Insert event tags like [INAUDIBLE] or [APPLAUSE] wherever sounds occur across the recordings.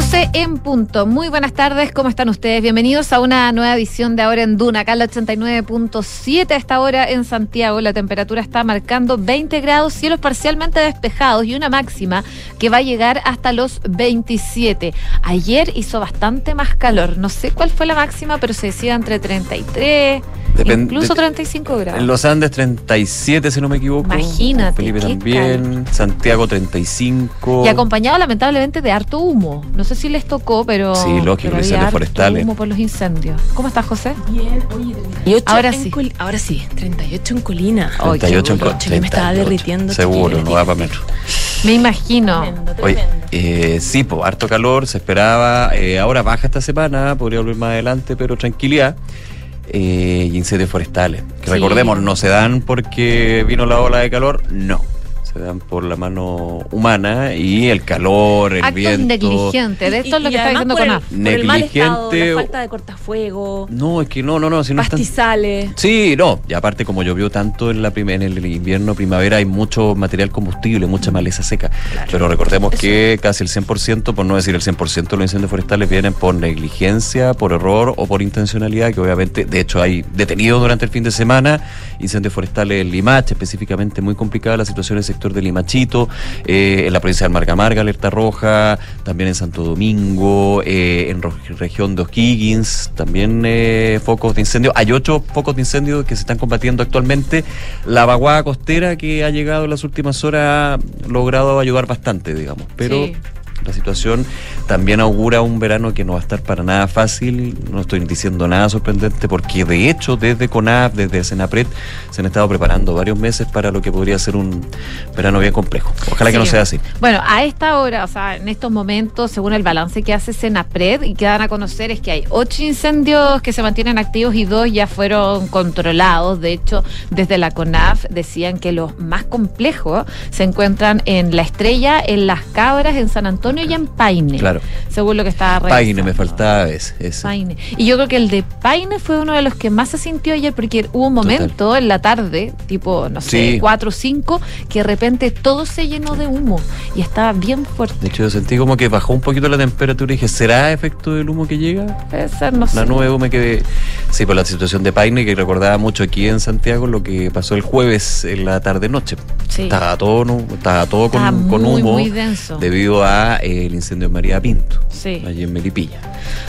12 en punto. Muy buenas tardes, ¿cómo están ustedes? Bienvenidos a una nueva edición de Ahora en Duna, acá en la 89.7 a esta hora en Santiago. La temperatura está marcando 20 grados, cielos parcialmente despejados y una máxima que va a llegar hasta los 27. Ayer hizo bastante más calor, no sé cuál fue la máxima, pero se decía entre 33, Depende- incluso de- 35 grados. En los Andes 37, si no me equivoco. Imagínate, Felipe también. Santiago 35. Y acompañado lamentablemente de harto humo. No sé si les tocó, pero. Sí, lógico, pero incendios había forestales. humo por los incendios. ¿Cómo estás, José? Bien, oye, 38 Ahora en sí. Col- ahora sí, 38 en Colina. Ay, 38 en qué duro. co- Che, me estaba 38. derritiendo, Seguro, no va para metro. Me imagino. Tremendo, Oye, eh, sí, pues harto calor, se esperaba. eh, ahora baja esta semana, podría volver más adelante, pero tranquilidad. Eh, y incendios forestales. Que Sí. recordemos, no se dan porque vino la ola de calor, no. Se dan por la mano humana y el calor, el Actos viento. negligentes. De esto es lo Y- que está diciendo por el- Conaf. Por el mal estado, Negligente la falta de cortafuego, No, es que no, no, no, si no están. Sí, no, y aparte como llovió tanto en la en el invierno, primavera, hay mucho material combustible, mucha maleza seca. Pero recordemos que casi el 100%, por no decir el 100% de los incendios forestales vienen por negligencia, por error o por intencionalidad, que obviamente, de hecho, hay detenidos durante el fin de semana, incendios forestales en Limache, específicamente muy complicada la situación en el sector de Limachito, eh, en la provincia de Marga Marga, alerta roja, también en Santo Domingo, eh, en región de O'Higgins, también eh, focos de incendio. Hay ocho focos de incendio que se están combatiendo actualmente. La vaguada costera que ha llegado en las últimas horas ha logrado ayudar bastante, digamos, pero... Sí. La situación también augura un verano que no va a estar para nada fácil, no estoy diciendo nada sorprendente, porque de hecho desde CONAF, desde Senapred, se han estado preparando varios meses para lo que podría ser un verano bien complejo. Ojalá que no sea así. Bueno, a esta hora, o sea, en estos momentos, según el balance que hace Senapred y que dan a conocer, es que hay ocho incendios que se mantienen activos y dos ya fueron controlados. De hecho, desde la CONAF decían que los más complejos se encuentran en La Estrella, en Las Cabras, en San Antonio y en Paine. Claro. Según lo que estaba Paine me faltaba ese. ese. Paine. Y yo creo que el de Paine fue uno de los que más se sintió ayer porque hubo un momento en la tarde, tipo, no sé, Sí. 4 o 5, que de repente todo se llenó de humo y estaba bien fuerte. De hecho, yo sentí como que bajó un poquito la temperatura y dije, ¿será efecto del humo que llega? Puede ser, no sé. La nube me quedé. Sí, por la situación de Paine, que recordaba mucho aquí en Santiago lo que pasó el jueves en la tarde-noche. Sí. Estaba todo, estaba todo con, Estaba con muy, humo muy denso. debido a el incendio de María Pinto, Sí. allí en Melipilla.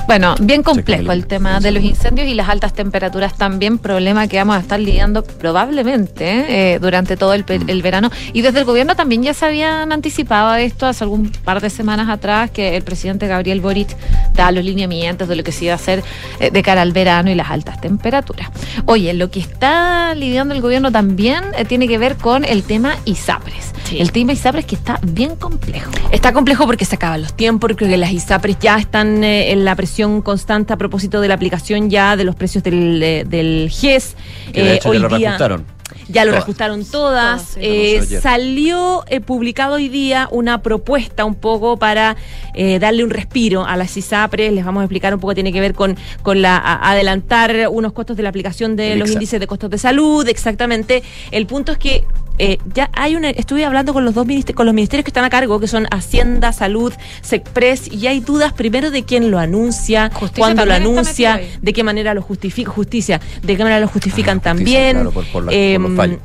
Bueno, bien complejo el- tema de los incendios y las altas temperaturas también, problema que vamos a estar lidiando probablemente eh, durante todo el, Mm. el verano. Y desde el gobierno también ya se habían anticipado a esto hace algún par de semanas atrás, que el presidente Gabriel Boric da los lineamientos de lo que se iba a hacer eh, de cara al verano y las altas temperaturas. Oye, lo que está lidiando el gobierno también eh, tiene que ver con el tema ISAPRES. Sí. El tema ISAPRES que está bien complejo. Está complejo porque se acaban los tiempos, creo que las ISAPRES ya están eh, en la presión constante a propósito de la aplicación ya de los precios del, eh, del GES. Que de Eh, hecho hoy ya lo día- reajustaron. Ya lo Todas. reajustaron todas. Sí. Eh, salió eh, publicado hoy día una propuesta un poco para eh, darle un respiro a las ISAPRES. Les vamos a explicar un poco, tiene que ver con, con la a- adelantar unos costos de la aplicación de El los IXA. índices de costos de salud. Exactamente. El punto es que eh, ya hay una, estuve hablando con los dos ministerios, con los ministerios que están a cargo, que son Hacienda, Salud, SECPRES, y hay dudas primero de quién lo anuncia, Justicia cuándo lo anuncia, de qué manera lo justifica, justicia, de qué manera lo justifican Ah, justicia, también. claro, por- por la- por los Em,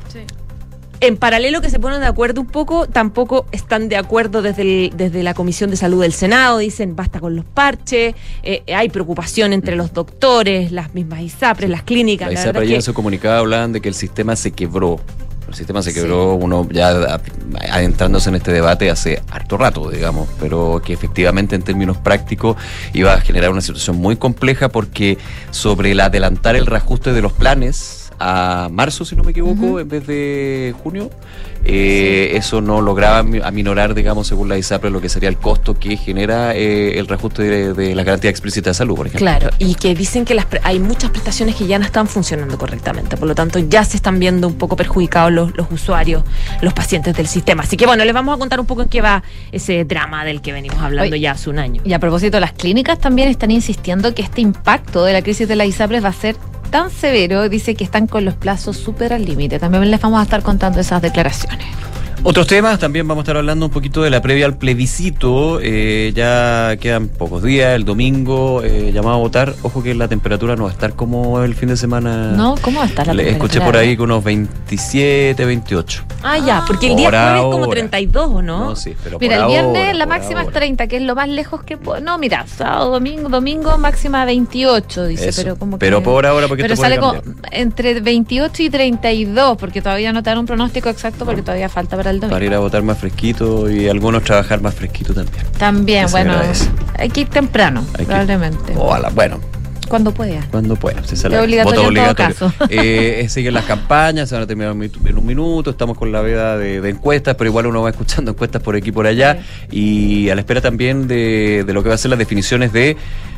en paralelo que se ponen de acuerdo un poco, tampoco están de acuerdo desde, el- desde la Comisión de Salud del Senado, dicen basta con los parches, eh, hay preocupación entre los doctores, las mismas ISAPRES, las clínicas. La la ISAPRE verdad ya en su comunicado hablaban de que el sistema se quebró. El sistema se quebró, uno ya adentrándose en este debate hace harto rato, digamos, pero que efectivamente en términos prácticos iba a generar una situación muy compleja porque sobre el adelantar el reajuste de los planes a marzo, si no me equivoco, en vez de junio, eh, eso no lograba mi- aminorar, digamos, según la ISAPRE, lo que sería el costo que genera eh, el reajuste de, de la garantía explícita de salud, por ejemplo. Claro, y que dicen que las hay muchas prestaciones que ya no están funcionando correctamente, por lo tanto ya se están viendo un poco perjudicados los, los usuarios, los pacientes del sistema. Así que bueno, les vamos a contar un poco en qué va ese drama del que venimos hablando ya hace un año. Y a propósito, las clínicas también están insistiendo que este impacto de la crisis de la ISAPRES va a ser tan severo, dice que están con los plazos súper al límite. También les vamos a estar contando esas declaraciones. Otros temas, también vamos a estar hablando un poquito de la previa al plebiscito. Eh, ya quedan pocos días, el domingo eh, llamado a votar. Ojo que la temperatura no va a estar como el fin de semana. No, ¿cómo va a estar la Le temperatura? escuché por ahí que unos 27, 28. Ah, ya, porque el día jueves es como ahora. 32, ¿o no? sí, pero Mira, por el viernes ahora, la máxima es ahora. 30, que es lo más lejos que puedo. No, mira, sábado, domingo, domingo máxima 28, dice, Eso. pero como Pero que- por ahora, porque Pero esto puede sale con- cambiar. entre 28 y 32, porque todavía no te dan un pronóstico exacto, porque todavía falta para el domingo. Para ir a votar más fresquito y algunos trabajar más fresquito también. También, bueno, agradece. hay que ir temprano, Hay que- probablemente. Ojalá, bueno, Cuando pueda. cuando pueda. Se sale Es obligatorio voto en todo obligatorio. [LAUGHS] Eh, eh, siguen las campañas, se van a terminar en un minuto- en un minuto. Estamos con la veda de, de encuestas, pero igual uno va escuchando encuestas por aquí y por allá. Y a la espera también de, de lo que va a ser las definiciones de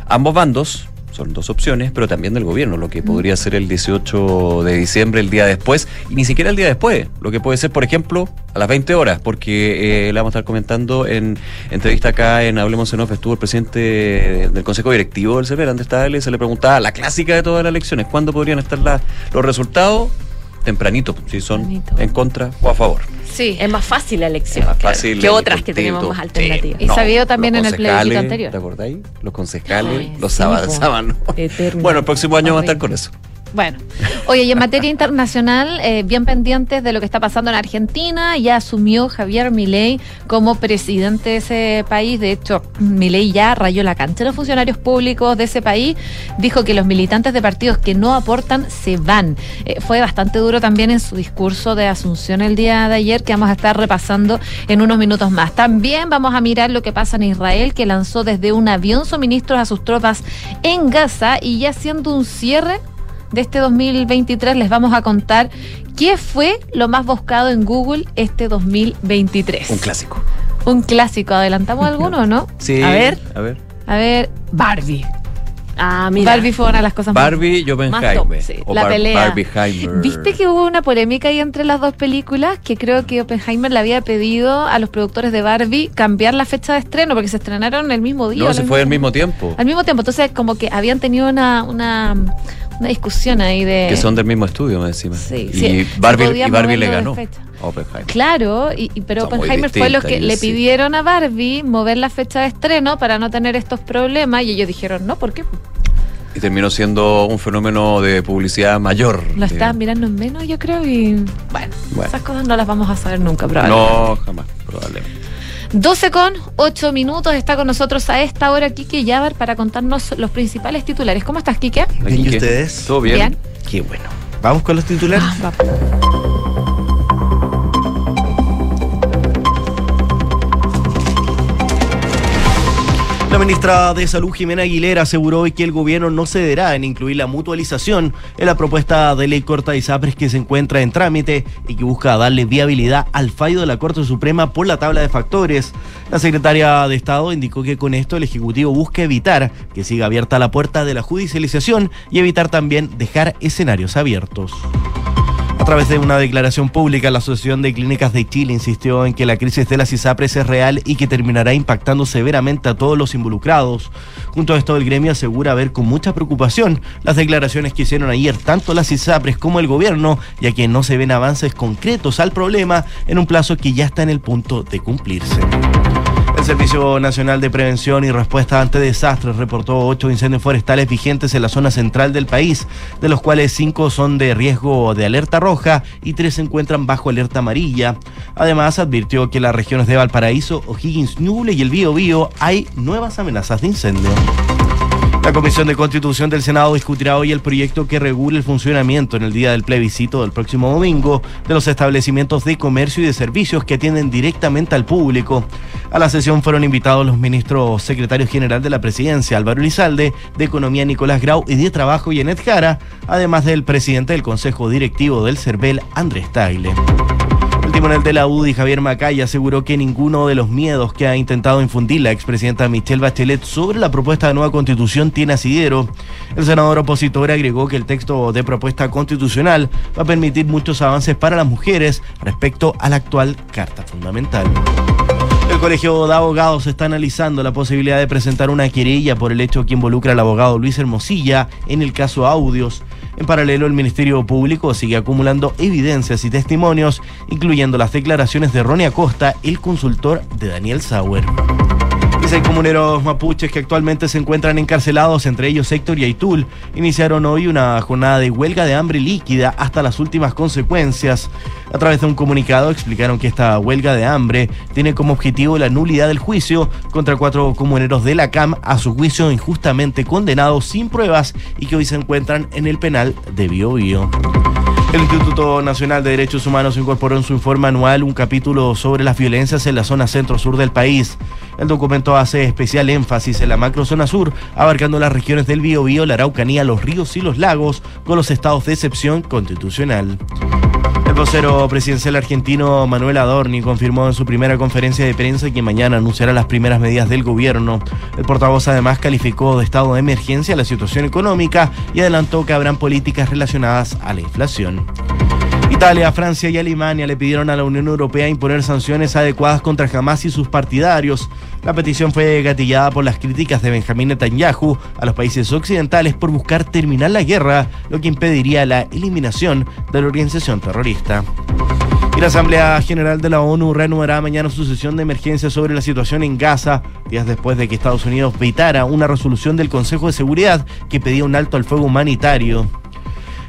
ambos bandos. Son dos opciones, pero también del gobierno, lo que podría ser el 18 de diciembre, el día después, y ni siquiera el día después, lo que puede ser, por ejemplo, a las 20 horas, porque eh, la vamos a estar comentando en entrevista acá en Hablemos en Off, estuvo el presidente del Consejo Directivo del CEPER, Andrés Tagle, se le preguntaba la clásica de todas las elecciones, ¿cuándo podrían estar la- los resultados? Tempranito, si son Tempranito. en contra o a favor. Sí. Es más fácil la elección Más claro, fácil que otras que tenemos más sí. alternativas. Y sabido también en el plebiscito anterior. ¿Te acordáis? Los concejales, Ay, los sí, sábados. Bueno, el próximo año vamos a estar con eso. Bueno, oye, y en materia internacional, eh, bien pendientes de lo que está pasando en Argentina, ya asumió Javier Milei como presidente de ese país. De hecho, Milei ya rayó la cancha de los funcionarios públicos de ese país. Dijo que los militantes de partidos que no aportan se van. Eh, fue bastante duro también en su discurso de Asunción el día de ayer, que vamos a estar repasando en unos minutos más. También vamos a mirar lo que pasa en Israel, que lanzó desde un avión suministros a sus tropas en Gaza y ya haciendo un cierre de este 2023 les vamos a contar qué fue lo más buscado en Google este 2023. Un clásico. Un clásico. ¿Adelantamos [LAUGHS] alguno o no? Sí. A ver. A ver. A ver, Barbie. Ah, mira. Barbie fue una de las cosas más- Barbie y Oppenheimer. top, sí. O La Bar- pelea. Barbieheimer. ¿Viste que hubo una polémica ahí entre las dos películas? Que creo que Oppenheimer le había pedido a los productores de Barbie cambiar la fecha de estreno porque se estrenaron el mismo día. No, se fue al mismo tiempo. Al mismo tiempo. Entonces, como que habían tenido una, una, una discusión ahí de. Que son del mismo estudio, me encima. Sí, y sí, Barbie, y Barbie le ganó. Oppenheimer. Claro, y, y- pero Son Oppenheimer fue los que le sí. pidieron a Barbie mover la fecha de estreno para no tener estos problemas y ellos dijeron, no, ¿por qué? Y terminó siendo un fenómeno de publicidad mayor. Lo estaban mirando en menos, yo creo, y bueno, Bueno. esas cosas no las vamos a saber nunca, probablemente. No, jamás, probablemente. 12 con 8 minutos está con nosotros a esta hora Quique Yabar para contarnos los principales titulares. ¿Cómo estás, Quique? Bien, ¿y ustedes? ¿Todo bien? Bien. Qué bueno. Vamos con los titulares. Ah, ministra de Salud, Jimena Aguilera, aseguró hoy que el gobierno no cederá en incluir la mutualización en la propuesta de ley corta de ISAPRES que se encuentra en trámite y que busca darle viabilidad al fallo de la Corte Suprema por la tabla de factores. La secretaria de Estado indicó que con esto el Ejecutivo busca evitar que siga abierta la puerta de la judicialización y evitar también dejar escenarios abiertos. A través de una declaración pública, la Asociación de Clínicas de Chile insistió en que la crisis de las ISAPRES es real y que terminará impactando severamente a todos los involucrados. Junto a esto, el gremio asegura ver con mucha preocupación las declaraciones que hicieron ayer tanto las ISAPRES como el gobierno, ya que no se ven avances concretos al problema en un plazo que ya está en el punto de cumplirse. El Servicio Nacional de Prevención y Respuesta ante Desastres reportó ocho incendios forestales vigentes en la zona central del país, de los cuales cinco son de riesgo de alerta roja y tres se encuentran bajo alerta amarilla. Además, advirtió que en las regiones de Valparaíso, O'Higgins, Ñuble y el Bío hay nuevas amenazas de incendio. La Comisión de Constitución del Senado discutirá hoy el proyecto que regule el funcionamiento en el día del plebiscito del próximo domingo de los establecimientos de comercio y de servicios que atienden directamente al público. A la sesión fueron invitados los ministros secretarios general de la presidencia, Álvaro Elizalde, de Economía, Nicolás Grau, y de Trabajo, Yenet Jara, además del presidente del Consejo Directivo del CERVEL, Andrés Tagle. Timonel de la UDI, Javier Macay, aseguró que ninguno de los miedos que ha intentado infundir la expresidenta Michelle Bachelet sobre la propuesta de nueva constitución tiene asidero. El senador opositor agregó que el texto de propuesta constitucional va a permitir muchos avances para las mujeres respecto a la actual Carta Fundamental. El Colegio de Abogados está analizando la posibilidad de presentar una querella por el hecho que involucra al abogado Luis Hermosilla en el caso Audios. En paralelo, el Ministerio Público sigue acumulando evidencias y testimonios, incluyendo las declaraciones de Ronnie Acosta, el consultor de Daniel Sauer. Y seis comuneros mapuches que actualmente se encuentran encarcelados, entre ellos Héctor y Aitul, iniciaron hoy una jornada de huelga de hambre líquida hasta las últimas consecuencias. A través de un comunicado explicaron que esta huelga de hambre tiene como objetivo la nulidad del juicio contra cuatro comuneros de la CAM a su juicio injustamente condenados sin pruebas y que hoy se encuentran en el penal de Bio, Bio. El Instituto Nacional de Derechos Humanos incorporó en su informe anual un capítulo sobre las violencias en la zona centro-sur del país. El documento hace especial énfasis en la macrozona sur, abarcando las regiones del Biobío, la Araucanía, los ríos y los lagos, con los estados de excepción constitucional. Vocero presidencial argentino Manuel Adorni confirmó en su primera conferencia de prensa que mañana anunciará las primeras medidas del gobierno. El portavoz además calificó de estado de emergencia la situación económica y adelantó que habrán políticas relacionadas a la inflación. Italia, Francia y Alemania le pidieron a la Unión Europea imponer sanciones adecuadas contra Hamas y sus partidarios. La petición fue gatillada por las críticas de Benjamín Netanyahu a los países occidentales por buscar terminar la guerra, lo que impediría la eliminación de la organización terrorista. Y la Asamblea General de la ONU reanudará mañana su sesión de emergencia sobre la situación en Gaza, días después de que Estados Unidos vetara una resolución del Consejo de Seguridad que pedía un alto al fuego humanitario.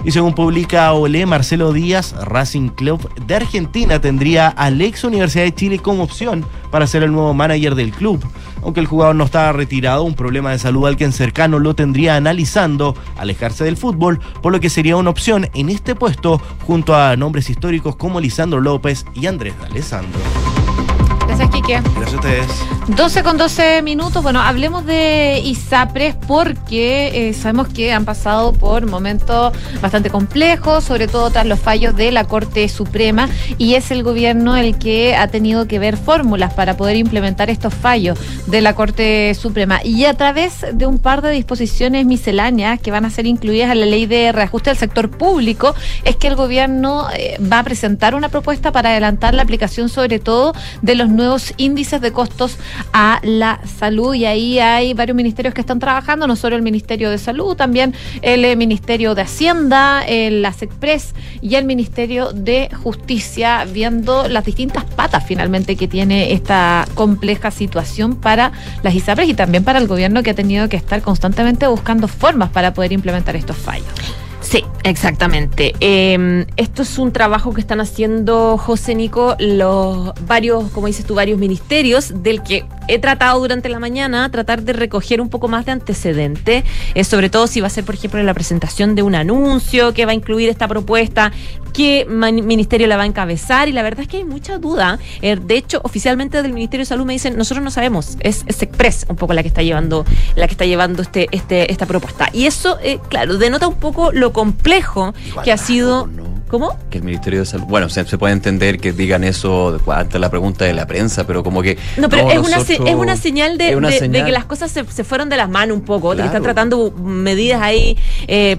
Y según publica Olé, Marcelo Díaz, Racing Club de Argentina tendría al ex Universidad de Chile como opción para ser el nuevo manager del club. Aunque el jugador no estaba retirado, un problema de salud al que en cercano lo tendría analizando alejarse del fútbol, por lo que sería una opción en este puesto junto a nombres históricos como Lisandro López y Andrés D'Alessandro. Gracias, Quique. Gracias a ustedes. 12 con 12 minutos. Bueno, hablemos de ISAPRES porque eh, sabemos que han pasado por momentos bastante complejos, sobre todo tras los fallos de la Corte Suprema, y es el gobierno el que ha tenido que ver fórmulas para poder implementar estos fallos de la Corte Suprema. Y a través de un par de disposiciones misceláneas que van a ser incluidas en la ley de reajuste del sector público, es que el gobierno eh, va a presentar una propuesta para adelantar la aplicación, sobre todo, de los nuevos índices de costos a la salud y ahí hay varios ministerios que están trabajando, no solo el Ministerio de Salud, también el eh, Ministerio de Hacienda, el ASECPRES y el Ministerio de Justicia, viendo las distintas patas finalmente que tiene esta compleja situación para las ISAPRES y también para el gobierno que ha tenido que estar constantemente buscando formas para poder implementar estos fallos. Sí, exactamente. Eh, esto es un trabajo que están haciendo José Nico, los varios, como dices tú, varios ministerios, del que he tratado durante la mañana, tratar de recoger un poco más de antecedente, eh, sobre todo si va a ser, por ejemplo, la presentación de un anuncio que va a incluir esta propuesta, qué ministerio la va a encabezar, y la verdad es que hay mucha duda. Eh, de hecho, oficialmente del Ministerio de Salud me dicen, nosotros no sabemos, es, es Express un poco la que está llevando, la que está llevando este, este, esta propuesta. Y eso, eh, claro, denota un poco lo complejo Igual que ha sido. ¿no? ¿Cómo? Que el Ministerio de Salud. Bueno, se, se puede entender que digan eso ante la pregunta de la prensa, pero como que. No, pero es, una, se- nosotros- es una señal de, es una de- de señal. que las cosas se, se fueron de las manos un poco, de que están tratando medidas ahí eh,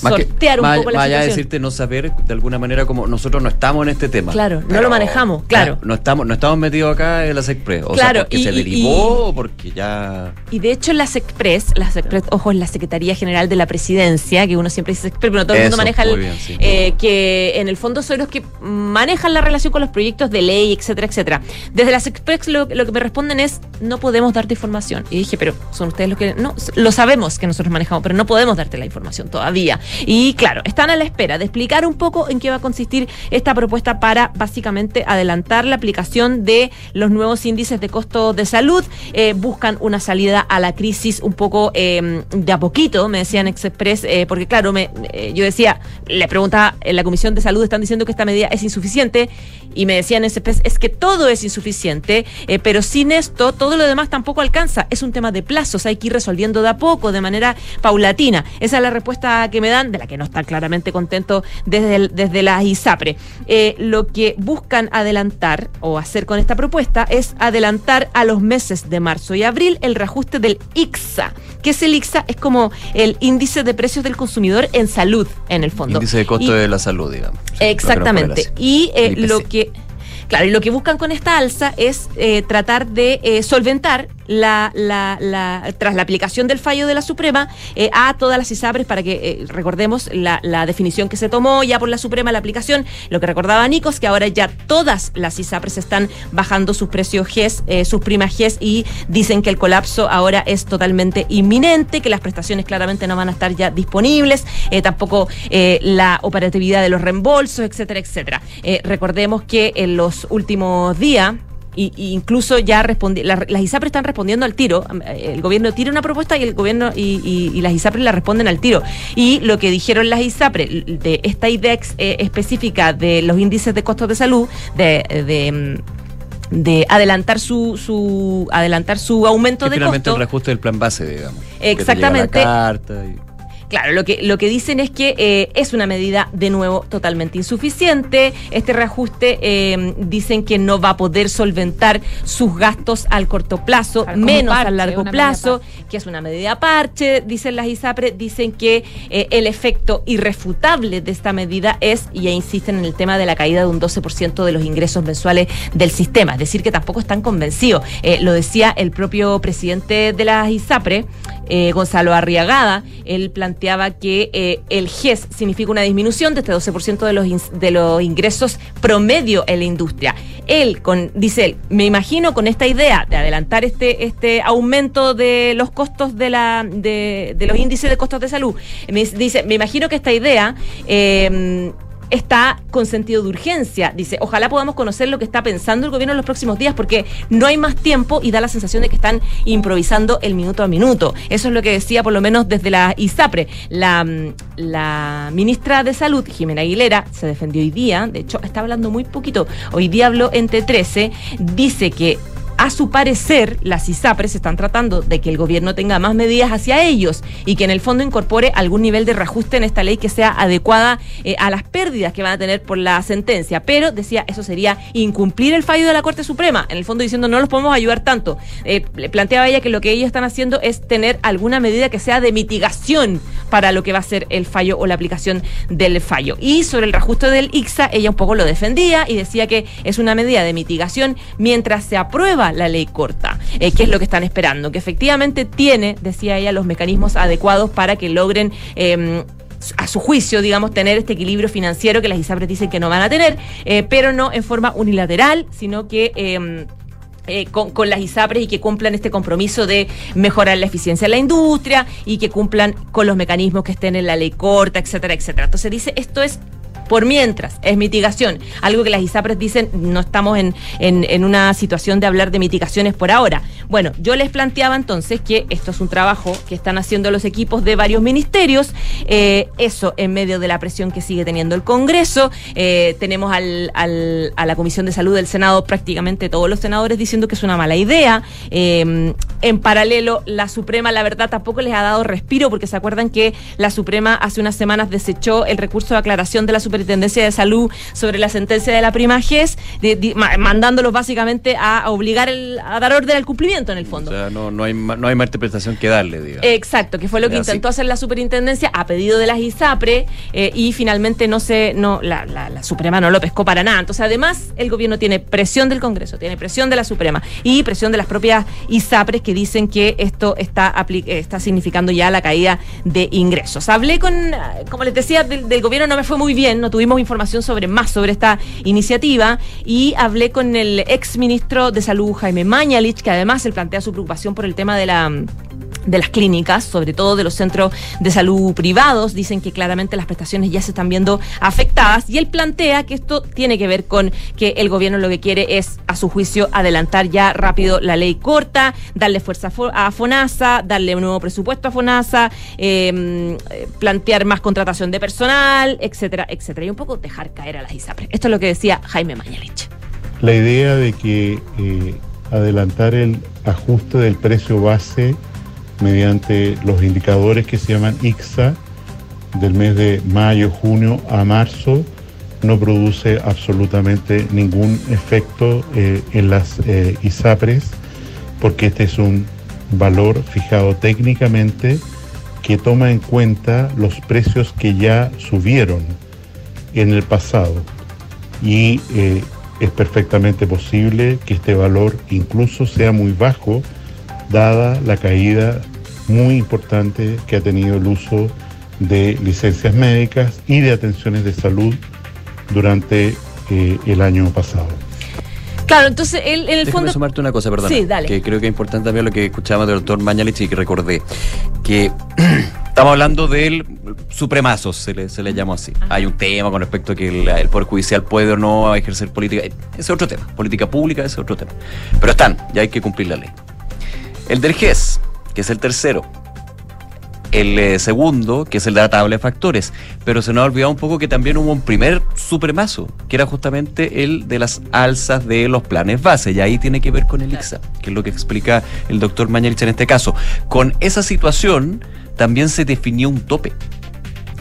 sortear un poco la de situación. decirte no saber, de alguna manera, como nosotros no estamos en este tema. Claro, no lo manejamos, claro. No estamos, no estamos metidos acá en las Express. O Claro, sea, porque y- se y- derivó o porque ya. Y de hecho las Express, las Express, ojo, es la Secretaría General de la Presidencia, que uno siempre dice Express, pero todo el mundo maneja el, muy bien, sí. eh, que en el fondo son los que manejan la relación con los proyectos de ley, etcétera, etcétera. Desde las Express lo, lo que me responden es, no podemos darte información. Y dije, pero son ustedes los que... No, lo sabemos que nosotros manejamos, pero no podemos darte la información todavía. Y claro, están a la espera de explicar un poco en qué va a consistir esta propuesta para básicamente adelantar la aplicación de los nuevos índices de costo de salud. Eh, buscan una salida a la crisis un poco eh, de a poquito, me decían Express, eh, porque claro, me, eh, yo decía, le preguntaba, en la Comisión de Salud están diciendo que esta medida es insuficiente y me decían Express, es que todo es insuficiente, pero sin esto todo lo demás tampoco alcanza. Es un tema de plazos, hay que ir resolviendo de a poco, de manera paulatina. Esa es la respuesta que me dan, de la que no están claramente contentos desde, el- desde la ISAPRE. Eh, lo que buscan adelantar o hacer con esta propuesta es adelantar a los meses de marzo y abril el reajuste del IXA. que es el IXA? Es como el índice de precios del consumidor en salud, en el fondo. Índice de costo Y- de la salud, digamos. Sí, lo Exactamente. Y eh, lo que Claro, y lo que buscan con esta alza es eh, tratar de eh, solventar la, la, tras la aplicación del fallo de la Suprema eh, a todas las ISAPRES para que recordemos la, definición que se tomó ya por la Suprema, la aplicación, lo que recordaba Nicos, que ahora ya todas las ISAPRES están bajando sus precios GES, sus primas GES y dicen que el colapso ahora es totalmente inminente, que las prestaciones claramente no van a estar ya disponibles, tampoco la operatividad de los reembolsos, etcétera, etcétera. recordemos que en los últimos días, y, incluso ya respondi las ISAPRES están respondiendo al tiro. El gobierno tira una propuesta y el gobierno y, las ISAPRES la responden al tiro. Y lo que dijeron las ISAPRES de esta idea eh, específica de los índices de costos de salud, de, de adelantar su, su adelantar su aumento de finalmente el reajuste del plan base, digamos. Exactamente. Claro, lo que, lo que dicen es que eh, es una medida de nuevo totalmente insuficiente. Este reajuste eh, dicen que no va a poder solventar sus gastos al corto plazo, menos al largo plazo, que es una medida parche, dicen las ISAPRE, dicen que eh, el efecto irrefutable de esta medida es, y ya insisten en el tema de la caída de un 12% de los ingresos mensuales del sistema, es decir, que tampoco están convencidos. lo decía el propio presidente de las ISAPRE, Gonzalo Arriagada, él planteaba que eh, el GES significa una disminución de este 12% de los, de los ingresos promedio en la industria. Él, dice él, me imagino con esta idea de adelantar este, este aumento de los costos de, la, de los índices de costos de salud, me, dice, me imagino que esta idea... Eh, está con sentido de urgencia. Dice, ojalá podamos conocer lo que está pensando el gobierno en los próximos días porque no hay más tiempo y da la sensación de que están improvisando el minuto a minuto. Eso es lo que decía por lo menos desde la ISAPRE. La, mm, ministra de Salud, Jimena Aguilera, se defendió hoy día, de hecho está hablando muy poquito, hoy día habló entre 13, dice que a su parecer, las ISAPRES están tratando de que el gobierno tenga más medidas hacia ellos y que en el fondo incorpore algún nivel de reajuste en esta ley que sea adecuada eh, a las pérdidas que van a tener por la sentencia. Pero, decía, eso sería incumplir el fallo de la Corte Suprema. En el fondo diciendo, no los podemos ayudar tanto. Eh, planteaba ella que lo que ellos están haciendo es tener alguna medida que sea de mitigación para lo que va a ser el fallo o la aplicación del fallo. Y sobre el reajuste del ICSA, ella un poco lo defendía y decía que es una medida de mitigación mientras se aprueba la ley corta. Eh, ¿Qué es lo que están esperando? Que efectivamente tiene, decía ella, los mecanismos adecuados para que logren... Em, a su juicio, digamos, tener este equilibrio financiero que las ISAPRES dicen que no van a tener, eh, pero no en forma unilateral, sino que em, eh, con, con, las ISAPRES y que cumplan este compromiso de mejorar la eficiencia en la industria y que cumplan con los mecanismos que estén en la ley corta, etcétera, etcétera. Entonces dice, esto es por mientras, es mitigación. Algo que las ISAPRES dicen, no estamos en, en, una situación de hablar de mitigaciones por ahora. Bueno, yo les planteaba entonces que esto es un trabajo que están haciendo los equipos de varios ministerios, eh, eso en medio de la presión que sigue teniendo el Congreso. Eh, tenemos al, al, a la Comisión de Salud del Senado prácticamente todos los senadores diciendo que es una mala idea. Eh, en paralelo, la Suprema, la verdad, tampoco les ha dado respiro porque se acuerdan que la Suprema hace unas semanas desechó el recurso de aclaración de la Superintendencia de Salud sobre la sentencia de la prima GES, mandándolos básicamente a, obligar a dar orden al cumplimiento en el fondo. O sea, no, no, hay, no hay más interpretación que darle, digamos. Exacto, que fue lo que intentó hacer la superintendencia a pedido de las ISAPRE eh, y finalmente no se, no, la, la, Suprema no lo pescó para nada. Entonces, además, el gobierno tiene presión del Congreso, tiene presión de la Suprema y presión de las propias ISAPRES que dicen que esto está, está significando ya la caída de ingresos. Hablé con, como les decía, del, del gobierno no me fue muy bien, tuvimos información sobre más sobre esta iniciativa y hablé con el ex ministro de Salud, Jaime Mañalich, que además él plantea su preocupación por el tema de la de las clínicas, sobre todo de los centros de salud privados, dicen que claramente las prestaciones ya se están viendo afectadas y él plantea que esto tiene que ver con que el gobierno lo que quiere es, a su juicio, adelantar ya rápido la ley corta, darle fuerza a FONASA, darle un nuevo presupuesto a FONASA, em, plantear más contratación de personal, etcétera, etcétera, y un poco dejar caer a las ISAPRE. Esto es lo que decía Jaime Mañalich. La idea de que eh, adelantar el ajuste del precio base mediante los indicadores que se llaman IXA del mes de mayo, junio a marzo, no produce absolutamente ningún efecto eh, en las eh, ISAPRES, porque este es un valor fijado técnicamente que toma en cuenta los precios que ya subieron en el pasado. Y eh, es perfectamente posible que este valor incluso sea muy bajo, dada la caída muy importante que ha tenido el uso de licencias médicas y de atenciones de salud durante eh, el año pasado. Claro, entonces él en el Déjame fondo... sumarte una cosa, perdón. Sí, dale. Que creo que es importante también lo que escuchábamos del doctor Mañalich y que recordé. Que [CLEARS THROAT] estamos hablando del supremazo, se le, se le llamó así. Hay un tema con respecto a que el, el Poder Judicial puede o no ejercer política. Ese es otro tema. Política pública, ese es otro tema. Pero están, ya hay que cumplir la ley. El del GES, que es el tercero. El eh, segundo, que es el de la tabla de factores. Pero se nos ha olvidado un poco que también hubo un primer supremazo, que era justamente el de las alzas de los planes base. Y ahí tiene que ver con el IXA, que es lo que explica el doctor Mañalich en este caso. Con esa situación también se definió un tope.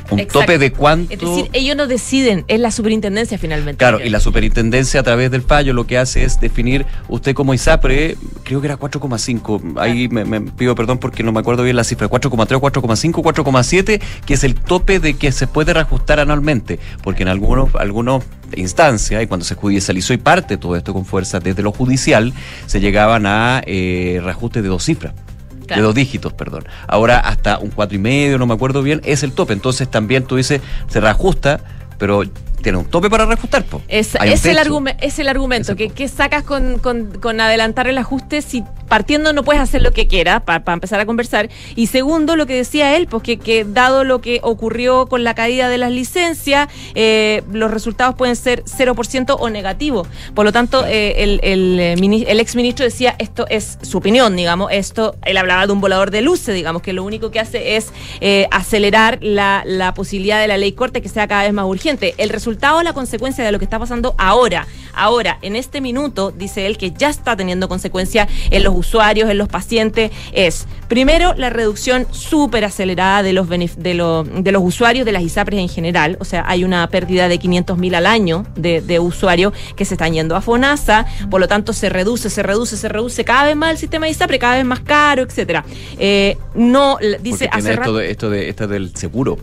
Un Exacto. tope de cuánto... Es decir, ellos no deciden, es la superintendencia finalmente. Claro, y la superintendencia a través del fallo lo que hace es definir, usted como ISAPRE, creo que era 4,5, ahí me, me pido perdón porque no me acuerdo bien la cifra, 4,3, 4,5, 4,7, que es el tope de que se puede reajustar anualmente, porque en algunos, algunos instancias, y cuando se judicializó y parte todo esto con fuerza desde lo judicial, se llegaban a eh, reajustes de dos cifras. De dos dígitos, perdón. Ahora hasta un cuatro y medio, no me acuerdo bien, es el tope. Entonces también tú dices, se reajusta, pero tiene un tope para reajustar. po. Es, es el, es argumento, Ese que, que sacas con, con- con adelantar el ajuste si partiendo no puedes hacer lo que quieras para empezar a conversar. Y segundo, lo que decía él, pues que, que dado lo que ocurrió con la caída de las licencias, eh, los resultados pueden ser 0% o negativo. Por lo tanto, eh, el, el, eh, el exministro decía, esto es su opinión, digamos, esto, él hablaba de un volador de luces, digamos, que lo único que hace es eh, acelerar la, la posibilidad de la ley corte que sea cada vez más urgente. El resultado, la consecuencia de lo que está pasando ahora, ahora, en este minuto, dice él que ya está teniendo consecuencia en los usuarios, en los pacientes, es primero la reducción súper acelerada de los, de, lo- de los usuarios de las ISAPRES en general, o sea, hay una pérdida de 500 mil al año de, de usuarios que se están yendo a FONASA, por lo tanto se reduce, se reduce, se reduce cada vez más el sistema de ISAPRE, cada vez más caro, etcétera. Eh, no, dice hace esto, de, esto, de, esto del seguro,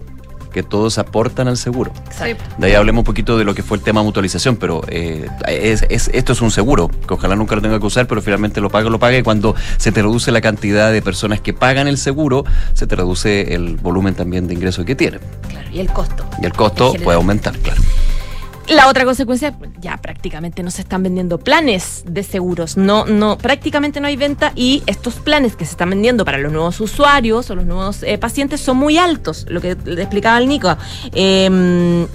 que todos aportan al seguro. Exacto. De ahí hablemos un poquito de lo que fue el tema mutualización, pero eh, es, es- esto es un seguro, que ojalá nunca lo tenga que usar, pero finalmente lo paga, lo paga, y cuando se te reduce la cantidad de personas que pagan el seguro, se te reduce el volumen también de ingresos que tienen. Claro, y el costo. Y el costo puede aumentar, claro. La otra consecuencia, ya prácticamente no se están vendiendo planes de seguros, no, no, prácticamente no hay venta y estos planes que se están vendiendo para los nuevos usuarios o los nuevos eh, pacientes son muy altos, lo que le explicaba el Nico. Em,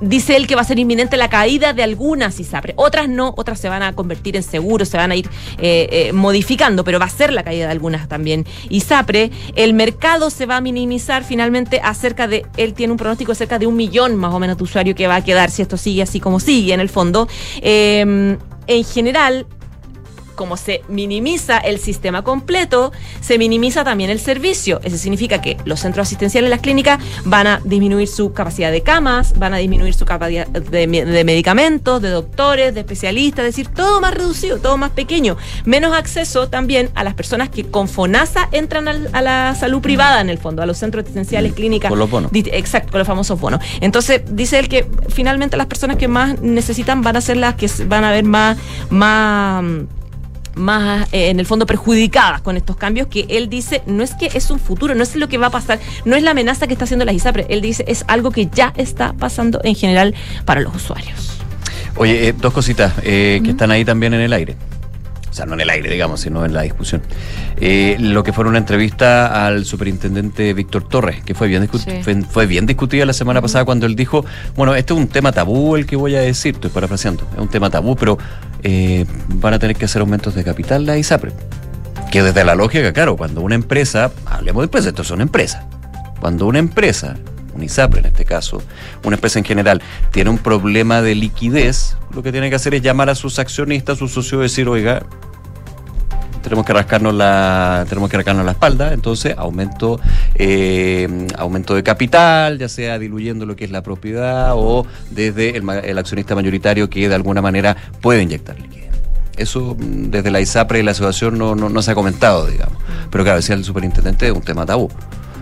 dice él que va a ser inminente la caída de algunas ISAPRE, otras no, otras se van a convertir en seguros, se van a ir eh, eh, modificando, pero va a ser la caída de algunas también ISAPRE. El mercado se va a minimizar finalmente a cerca de, él tiene un pronóstico de cerca de un millón más o menos de usuarios que va a quedar si esto sigue así como sigue en el fondo. Eh, en general, como se minimiza el sistema completo, se minimiza también el servicio. Eso significa que los centros asistenciales, las clínicas, van a disminuir su capacidad de camas, van a disminuir su capacidad de, me- de medicamentos, de doctores, de especialistas, es decir, todo más reducido, todo más pequeño. Menos acceso también a las personas que con FONASA entran al- a la salud privada, en el fondo, a los centros asistenciales, clínicas. Con los bonos. Exacto, con los famosos bonos. Entonces, dice él que finalmente las personas que más necesitan van a ser las que van a ver más, más, más eh, en el fondo perjudicadas con estos cambios que él dice no es que es un futuro, no es lo que va a pasar, no es la amenaza que está haciendo la ISAPRE, él dice es algo que ya está pasando en general para los usuarios. Oye, eh, dos cositas eh, que están ahí también en el aire. O sea, no en el aire, digamos, sino en la discusión. Eh, lo que fue una entrevista al superintendente Víctor Torres, que fue bien, discu- Sí. fue, fue bien discutida la semana pasada cuando él dijo, bueno, este es un tema tabú el que voy a decir, estoy parafraseando, es un tema tabú, pero eh, van a tener que hacer aumentos de capital la ISAPRE. Que desde la lógica, claro, cuando una empresa, hablemos de empresas, esto son empresas, cuando una empresa, un ISAPRE en este caso, una empresa en general, tiene un problema de liquidez, lo que tiene que hacer es llamar a sus accionistas, a sus socios y decir, oiga, tenemos que rascarnos la tenemos que rascarnos la espalda entonces aumento eh, aumento de capital ya sea diluyendo lo que es la propiedad o desde el, el accionista mayoritario que de alguna manera puede inyectar liquidez. Eso mm, desde la ISAPRE y la asociación no, no, no se ha comentado digamos. Pero claro decía el superintendente es un tema tabú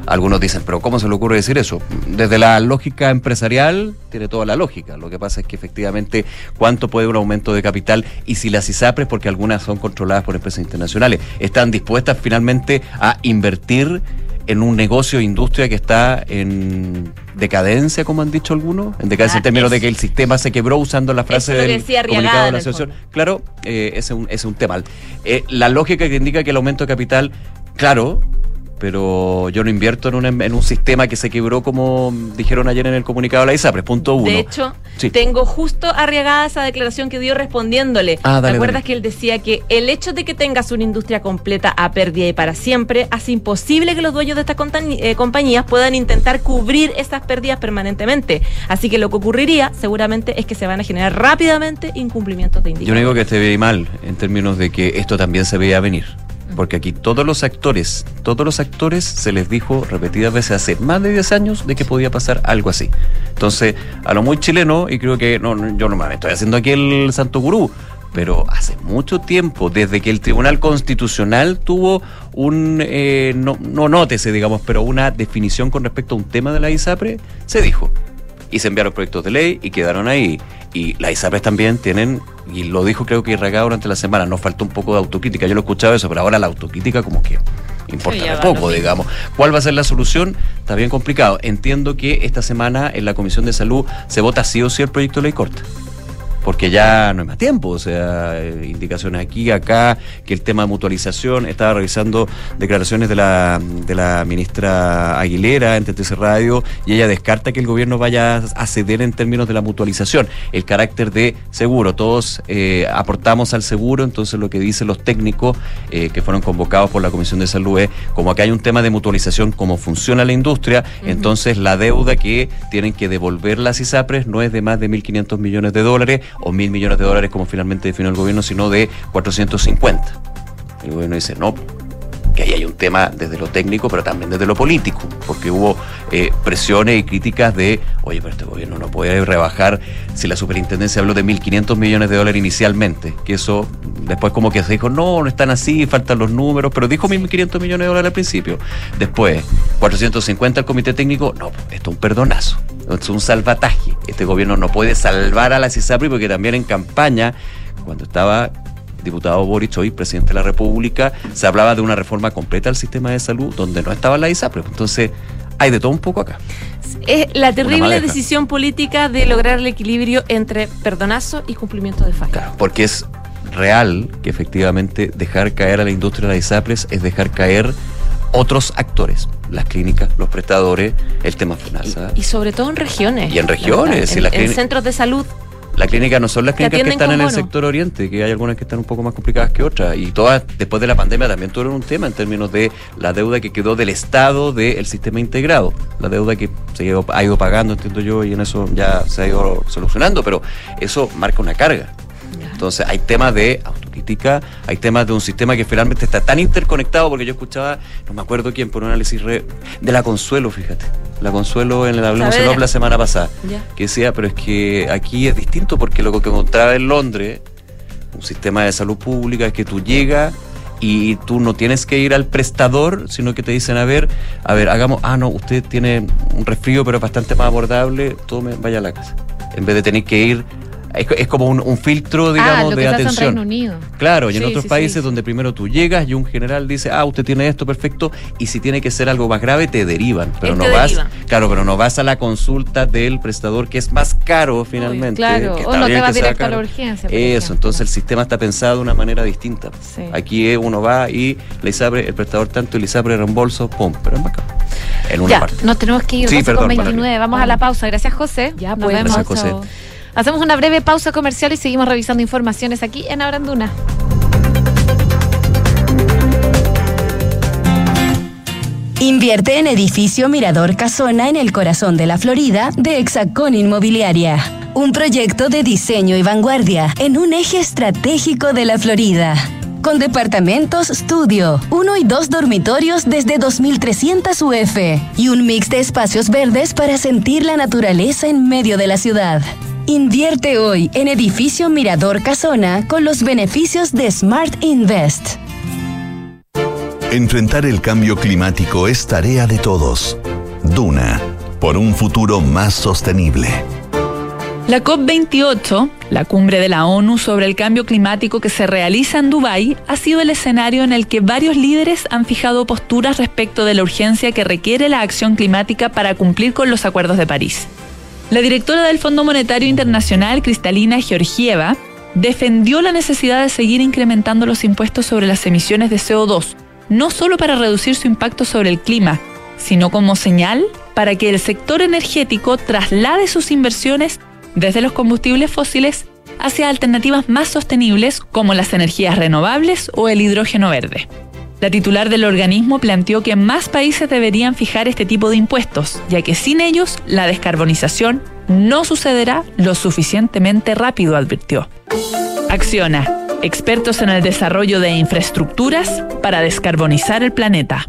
Algunos dicen, pero ¿cómo se le ocurre decir eso? Desde la lógica empresarial tiene toda la lógica. Lo que pasa es que efectivamente cuánto puede un aumento de capital y si las ISAPRES, porque algunas son controladas por empresas internacionales, están dispuestas finalmente a invertir en un negocio, industria que está en decadencia, como han dicho algunos, en decadencia Ah, en términos de que el sistema se quebró usando la frase del comunicado de la asociación. Claro, eh, ese, es un, ese es un tema. Eh, la lógica que indica que el aumento de capital, claro, pero yo no invierto en un, en un sistema que se quebró como dijeron ayer en el comunicado de la ISAPRES, punto uno. De hecho, Sí. tengo justo arriagada esa declaración que dio respondiéndole. Ah, dale, ¿Te acuerdas dale. que él decía que el hecho de que tengas una industria completa a pérdida y para siempre hace imposible que los dueños de estas eh, compañías puedan intentar cubrir esas pérdidas permanentemente? Así que lo que ocurriría seguramente es que se van a generar rápidamente incumplimientos de Yo no indicadores. digo que esté mal en términos de que esto también se veía venir. Porque aquí todos los actores, todos los actores se les dijo repetidas veces hace más de 10 años de que podía pasar algo así. Entonces, a lo muy chileno, y creo que no, yo no me estoy haciendo aquí el santo gurú, pero hace mucho tiempo, desde que el Tribunal Constitucional tuvo un, eh, no, no nótese, digamos, pero una definición con respecto a un tema de la ISAPRE, se dijo y se enviaron proyectos de ley y quedaron ahí. Y las ISAPRES también tienen, y lo dijo creo que Irragado durante la semana, nos faltó un poco de autocrítica. Yo lo he escuchado eso, pero ahora la autocrítica como que importa poco, digamos. ¿Cuál va a ser la solución? Está bien complicado. Entiendo que esta semana en la Comisión de Salud se vota sí o sí el proyecto de ley corta. Porque ya no hay más tiempo, o sea, eh, indicaciones aquí, acá, que el tema de mutualización, estaba revisando declaraciones de la, de la ministra Aguilera en TTC Radio y ella descarta que el gobierno vaya a ceder en términos de la mutualización, el carácter de seguro, todos eh, aportamos al seguro, entonces lo que dicen los técnicos eh, que fueron convocados por la Comisión de Salud es, como acá hay un tema de mutualización, cómo funciona la industria, entonces la deuda que tienen que devolver las ISAPRES no es de más de 1.500 millones de dólares o 1.000 millones de dólares como finalmente definió el gobierno, sino de 450. El gobierno dice, no, que ahí hay un tema desde lo técnico, pero también desde lo político, porque hubo eh, presiones y críticas de, oye, pero este gobierno no puede rebajar si la superintendencia habló de 1.500 millones de dólares inicialmente, que eso después como que se dijo, no, no están así, faltan los números, pero dijo 1.500 millones de dólares al principio. Después, 450 al comité técnico, no, esto es un perdonazo, es un salvataje. Este gobierno no puede salvar a la CISAPRI porque también en campaña, cuando estaba diputado Boric, hoy presidente de la República, se hablaba de una reforma completa al sistema de salud donde no estaba la ISAPRE. Entonces, hay de todo un poco acá. Es la terrible decisión política de lograr el equilibrio entre perdonazo y cumplimiento de fallo. Claro, porque es real que efectivamente dejar caer a la industria de las ISAPRES es dejar caer otros actores, las clínicas, los prestadores, el tema FONASA. Y sobre todo en regiones. Y en regiones, En, y las en clini- centros de salud. La clínica no son las clínicas que están en el sector oriente, que hay algunas que están un poco más complicadas que otras. Y todas, después de la pandemia, también tuvieron un tema en términos de la deuda que quedó del Estado del sistema integrado. La deuda que se ha ido- ha ido pagando, entiendo yo, y en eso ya se ha ido solucionando, pero eso marca una carga. Entonces hay temas de autocrítica, hay temas de un sistema que finalmente está tan interconectado, porque yo escuchaba, no me acuerdo quién, por un análisis re- de la Consuelo, fíjate. La Consuelo en el Hablemos en la semana pasada Ya. que decía, pero es que aquí es distinto porque lo que encontraba en Londres, un sistema de salud pública, es que tú llegas y tú no tienes que ir al prestador, sino que te dicen, a ver, a ver, hagamos, ah, no, usted tiene un resfrío, pero es bastante más abordable, tome, vaya a la casa. En vez de tener que ir, es, es como un, un filtro, ah, digamos, lo que de se hace en atención. Reino Unido. Claro, y en otros sí, países sí. donde primero tú llegas y un general dice, ah, usted tiene esto, perfecto, y si tiene que ser algo más grave, te derivan. Pero Él no vas, deriva. claro, pero no vas a la consulta del prestador que es más caro finalmente. Claro, que o no te vas directo a la urgencia, por Eso, ejemplo. entonces el sistema está pensado de una manera distinta. Sí. Aquí es, uno va y le ISAPRE, el prestador tanto, el ISAPRE reembolso, pum, pero es más caro. En una Ya, parte. nos tenemos que ir Sí, 12 con perdón, 29. Valeria. Vamos a la pausa. Gracias, José. Ya, Nos pues. vemos. Gracias, José. Hacemos una breve pausa comercial y seguimos revisando informaciones aquí en Abranduna. Invierte en edificio Mirador Casona en el corazón de la Florida de Hexacón Inmobiliaria. Un proyecto de diseño y vanguardia en un eje estratégico de la Florida. Con departamentos estudio, uno y dos dormitorios desde 2.300 UF y un mix de espacios verdes para sentir la naturaleza en medio de la ciudad. Invierte hoy en edificio Mirador Casona con los beneficios de Smart Invest. Enfrentar el cambio climático es tarea de todos. Duna, por un futuro más sostenible. La COP28, la cumbre de la ONU sobre el cambio climático que se realiza en Dubái, ha sido el escenario en el que varios líderes han fijado posturas respecto de la urgencia que requiere la acción climática para cumplir con los acuerdos de París. La directora del Fondo Monetario Internacional, Cristalina Georgieva, defendió la necesidad de seguir incrementando los impuestos sobre las emisiones de CO2, no solo para reducir su impacto sobre el clima, sino como señal para que el sector energético traslade sus inversiones desde los combustibles fósiles hacia alternativas más sostenibles como las energías renovables o el hidrógeno verde. La titular del organismo planteó que más países deberían fijar este tipo de impuestos, ya que sin ellos la descarbonización no sucederá lo suficientemente rápido, advirtió. Acciona, expertos en el desarrollo de infraestructuras para descarbonizar el planeta.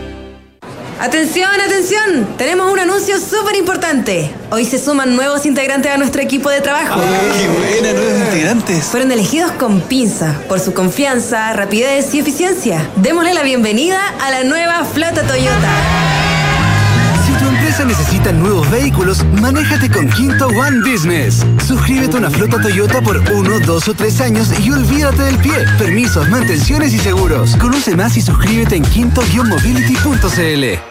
Atención, atención, tenemos un anuncio súper importante. Hoy se suman nuevos integrantes a nuestro equipo de trabajo. ¡Qué buena, nuevos integrantes! Fueron elegidos con pinza por su confianza, rapidez y eficiencia. Démosle la bienvenida a la nueva flota Toyota. Si tu empresa necesita nuevos vehículos, manéjate con Quinto One Business. Suscríbete a una flota Toyota por uno, dos o tres años y olvídate del pie. Permisos, mantenciones y seguros. Conoce más y suscríbete en quinto-mobility.cl.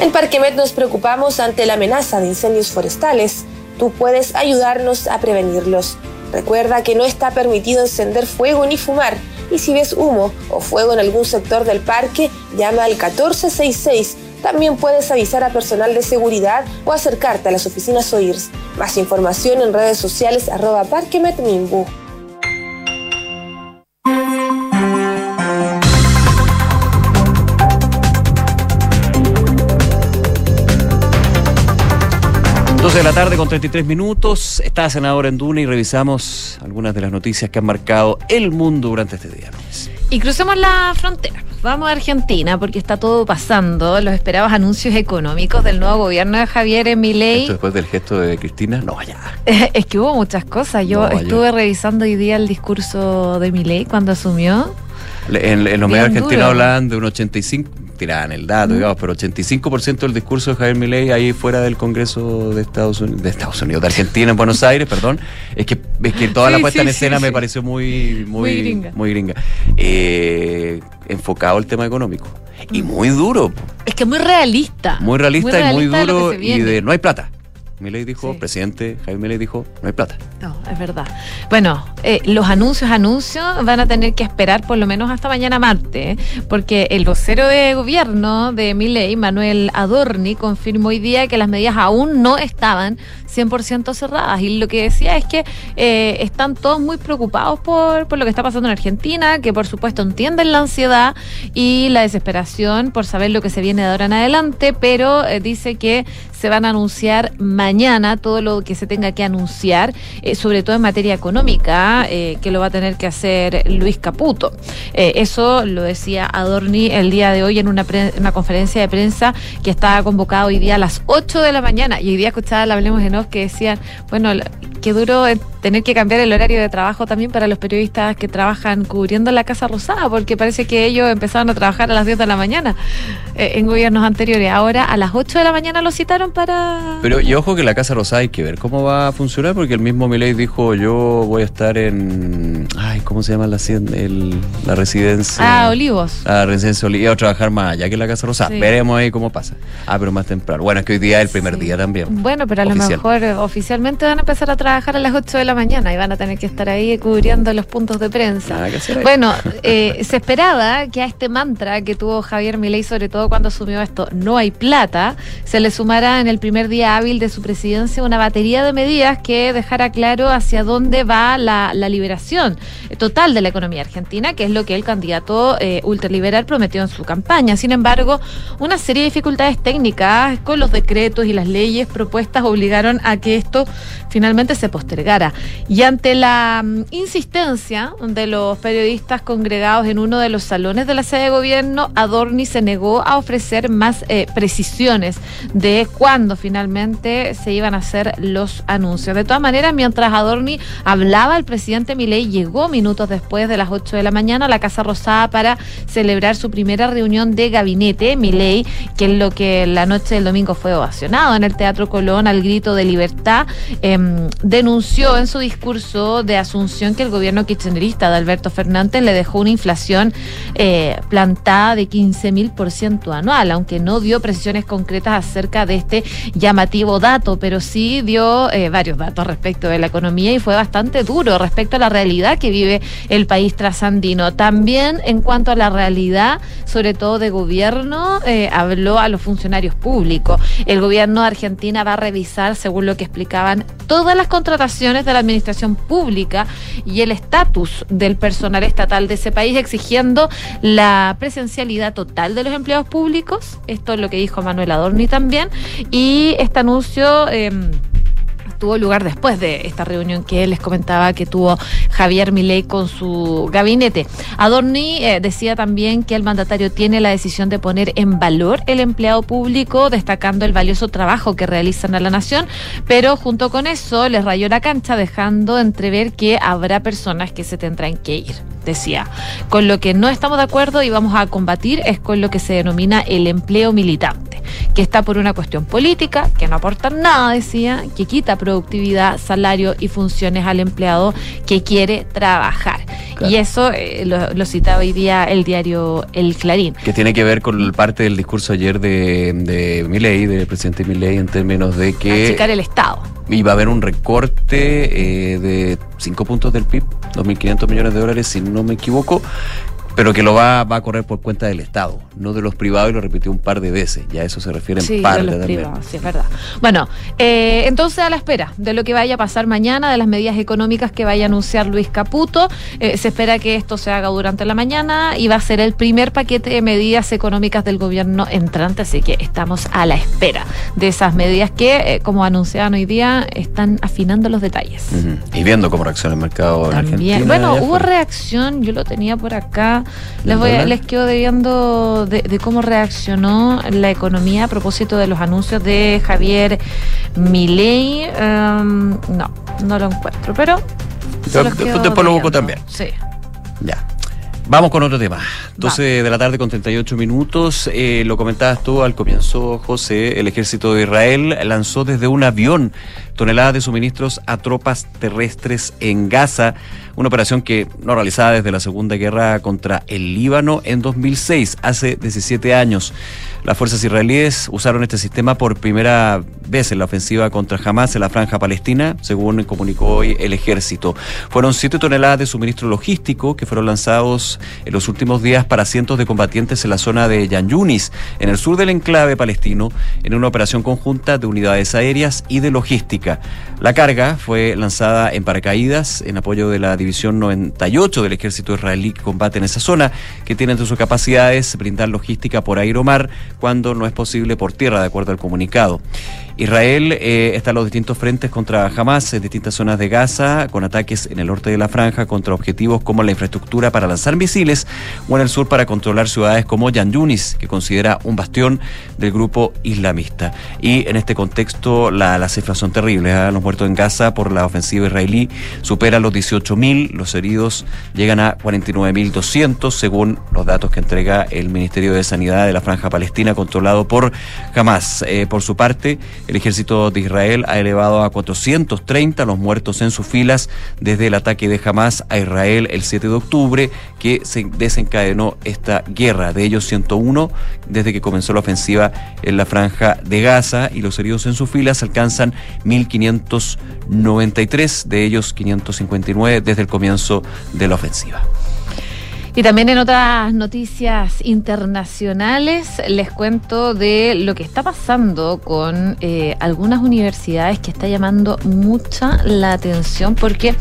En Parquemet nos preocupamos ante la amenaza de incendios forestales. Tú puedes ayudarnos a prevenirlos. Recuerda que no está permitido encender fuego ni fumar. Y si ves humo o fuego en algún sector del parque, llama al 1466. También puedes avisar a personal de seguridad o acercarte a las oficinas OIRS. Más información en redes sociales arroba parquemetmimbu. De la tarde con 33 minutos. Está senadora en Duna y revisamos algunas de las noticias que han marcado el mundo durante este día. Y crucemos la frontera. Vamos a Argentina porque está todo pasando. Los esperados anuncios económicos del nuevo gobierno de Javier Milei. ¿Esto después del gesto de Cristina? No, ya. [LAUGHS] es que hubo muchas cosas. Yo No, estuve revisando hoy día el discurso de Milei cuando asumió. En, en los medios argentinos hablaban de un 85, tiraban el dato, digamos, pero 85% del discurso de Javier Milei ahí fuera del Congreso de Estados Unidos, de Estados Unidos, de Argentina, en Buenos Aires, perdón. Es que, es que toda la puesta sí, en escena sí, me pareció muy, muy, Muy gringa. muy gringa. Eh, enfocado el tema económico. Y muy duro, Es que muy realista. muy realista, y muy realista duro y de no hay plata. Milei dijo, presidente Javier Milei dijo, no hay plata. No, es verdad. Bueno, eh, los anuncios, anuncios van a tener que esperar por lo menos hasta mañana martes, ¿eh? porque el vocero de gobierno de Milei, Manuel Adorni, confirmó hoy día que las medidas aún no estaban 100% cerradas. Y lo que decía es que eh, están todos muy preocupados por, por lo que está pasando en Argentina, que por supuesto entienden la ansiedad y la desesperación por saber lo que se viene de ahora en adelante, pero eh, dice que se van a anunciar mañana todo lo que se tenga que anunciar, eh, sobre todo en materia económica, eh, que lo va a tener que hacer Luis Caputo. Eh, eso lo decía Adorni el día de hoy en una, pre- una conferencia de prensa que estaba convocada hoy día a las 8 de la mañana. Y hoy día escuchaba la Hablemos de Nos que decían, bueno, qué duro tener que cambiar el horario de trabajo también para los periodistas que trabajan cubriendo la Casa Rosada, porque parece que ellos empezaron a trabajar a las 10 de la mañana en gobiernos anteriores. Ahora a las 8 de la mañana lo citaron para... Pero y ojo que la Casa Rosada hay que ver cómo va a funcionar, porque el mismo Milei dijo, yo voy a estar en... Ay, ¿cómo se llama la, el- la residencia? Ah, Olivos. Ah, residencia Oli- iba a trabajar más allá que la Casa Rosada. Sí. Veremos ahí cómo pasa. Ah, pero más temprano. Bueno, es que hoy día es el primer día también. Bueno, pero a lo mejor eh, oficialmente van a empezar a trabajar a las 8 de la mañana y van a tener que estar ahí cubriendo los puntos de prensa. Bueno, [LAUGHS] eh, se esperaba que a este mantra que tuvo Javier Milei, sobre todo cuando asumió esto, no hay plata, se le sumara en el primer día hábil de su presidencia una batería de medidas que dejara claro hacia dónde va la, liberación total de la economía argentina, que es lo que el candidato eh, ultraliberal prometió en su campaña. Sin embargo, una serie de dificultades técnicas con los decretos y las leyes propuestas obligaron a que esto finalmente se postergara. Y ante la mm, insistencia de los periodistas congregados en uno de los salones de la sede de gobierno, Adorni se negó a ofrecer más eh, precisiones de cuándo finalmente se iban a hacer los anuncios. De todas maneras, mientras Adorni hablaba, el presidente Milei llegó minutos después de las 8 de la mañana a la Casa Rosada para celebrar su primera reunión de gabinete. Milei, que es lo que la noche del domingo fue ovacionado en el Teatro Colón al grito de libertad, em, denunció en su discurso de Asunción que el gobierno kirchnerista de Alberto Fernández le dejó una inflación eh, plantada de 15 mil por ciento anual, aunque no dio precisiones concretas acerca de este llamativo dato, pero sí dio eh, varios datos respecto de la economía y fue bastante duro respecto a la realidad que vive el país trasandino. También en cuanto a la realidad, sobre todo de gobierno, eh, habló a los funcionarios públicos. El gobierno de Argentina va a revisar, según lo que explicaban, todas las contrataciones de la administración pública y el estatus del personal estatal de ese país, exigiendo la presencialidad total de los empleados públicos. Esto es lo que dijo Manuel Adorni también. Y este anuncio... em, tuvo lugar después de esta reunión que les comentaba que tuvo Javier Milei con su gabinete. Adorni eh, decía también que el mandatario tiene la decisión de poner en valor el empleado público, destacando el valioso trabajo que realizan a la nación, pero junto con eso les rayó la cancha dejando entrever que habrá personas que se tendrán que ir. Decía, con lo que no estamos de acuerdo y vamos a combatir es con lo que se denomina el empleo militante, que está por una cuestión política, que no aporta nada, decía, que quita productividad, salario y funciones al empleado que quiere trabajar. Y eso eh, lo, lo citaba hoy día el diario El Clarín. Que tiene que ver con parte del discurso ayer de, de Milei, del presidente Milei, en términos de que Achicar el Estado. iba a haber un recorte eh, de 5 puntos del PIB, 2.500 millones de dólares, si no me equivoco, pero que lo va, va a correr por cuenta del Estado, no de los privados, y lo repitió un par de veces. Ya a eso se refiere en Sí, de parte los también. privados, sí, es verdad. Bueno, eh, entonces a la espera de lo que vaya a pasar mañana, de las medidas económicas que vaya a anunciar Luis Caputo, eh, se espera que esto se haga durante la mañana y va a ser el primer paquete de medidas económicas del gobierno entrante, así que estamos a la espera de esas medidas que, eh, como anunciaban hoy día, están afinando los detalles. Y viendo cómo reacciona el mercado en También. Argentina. Bueno, hubo reacción, yo lo tenía por acá. Les, ¿El voy a- dólar? les quedo debiendo de, de cómo reaccionó la economía a propósito de los anuncios de Javier Milei. Em, no, no lo encuentro, pero. después lo busco también. Sí. Ya. Vamos con otro tema. 12 de la tarde con 38 minutos. Eh, lo comentabas tú al comienzo, José. El ejército de Israel lanzó desde un avión toneladas de suministros a tropas terrestres en Gaza. Una operación que no realizada desde la Segunda Guerra contra el Líbano en 2006, hace 17 años. Las fuerzas israelíes usaron este sistema por primera vez en la ofensiva contra Hamas en la franja palestina, según comunicó hoy el ejército. Fueron 7 toneladas de suministro logístico que fueron lanzados en los últimos días para cientos de combatientes en la zona de Yan Yunis, en el sur del enclave palestino, en una operación conjunta de unidades aéreas y de logística. La carga fue lanzada en paracaídas en apoyo de la división División 98 del ejército israelí que combate en esa zona, que tiene entre sus capacidades brindar logística por aire o mar cuando no es posible por tierra, de acuerdo al comunicado. Israel eh, está en los distintos frentes contra Hamas en distintas zonas de Gaza, con ataques en el norte de la franja contra objetivos como la infraestructura para lanzar misiles o en el sur para controlar ciudades como Yan Yunis, que considera un bastión del grupo islamista. Y en este contexto la, las cifras son terribles. ¿eh? Los muertos en Gaza por la ofensiva israelí superan los 18.000, los heridos llegan a 49.200 según los datos que entrega el Ministerio de Sanidad de la Franja Palestina controlado por Hamas. Eh, por su parte, el ejército de Israel ha elevado a 430 los muertos en sus filas desde el ataque de Hamas a Israel el 7 de octubre, que se desencadenó esta guerra. De ellos 101 desde que comenzó la ofensiva en la franja de Gaza y los heridos en sus filas alcanzan 1.593, de ellos 559 desde el comienzo de la ofensiva. Y también en otras noticias internacionales les cuento de lo que está pasando con eh, algunas universidades que está llamando mucha la atención porque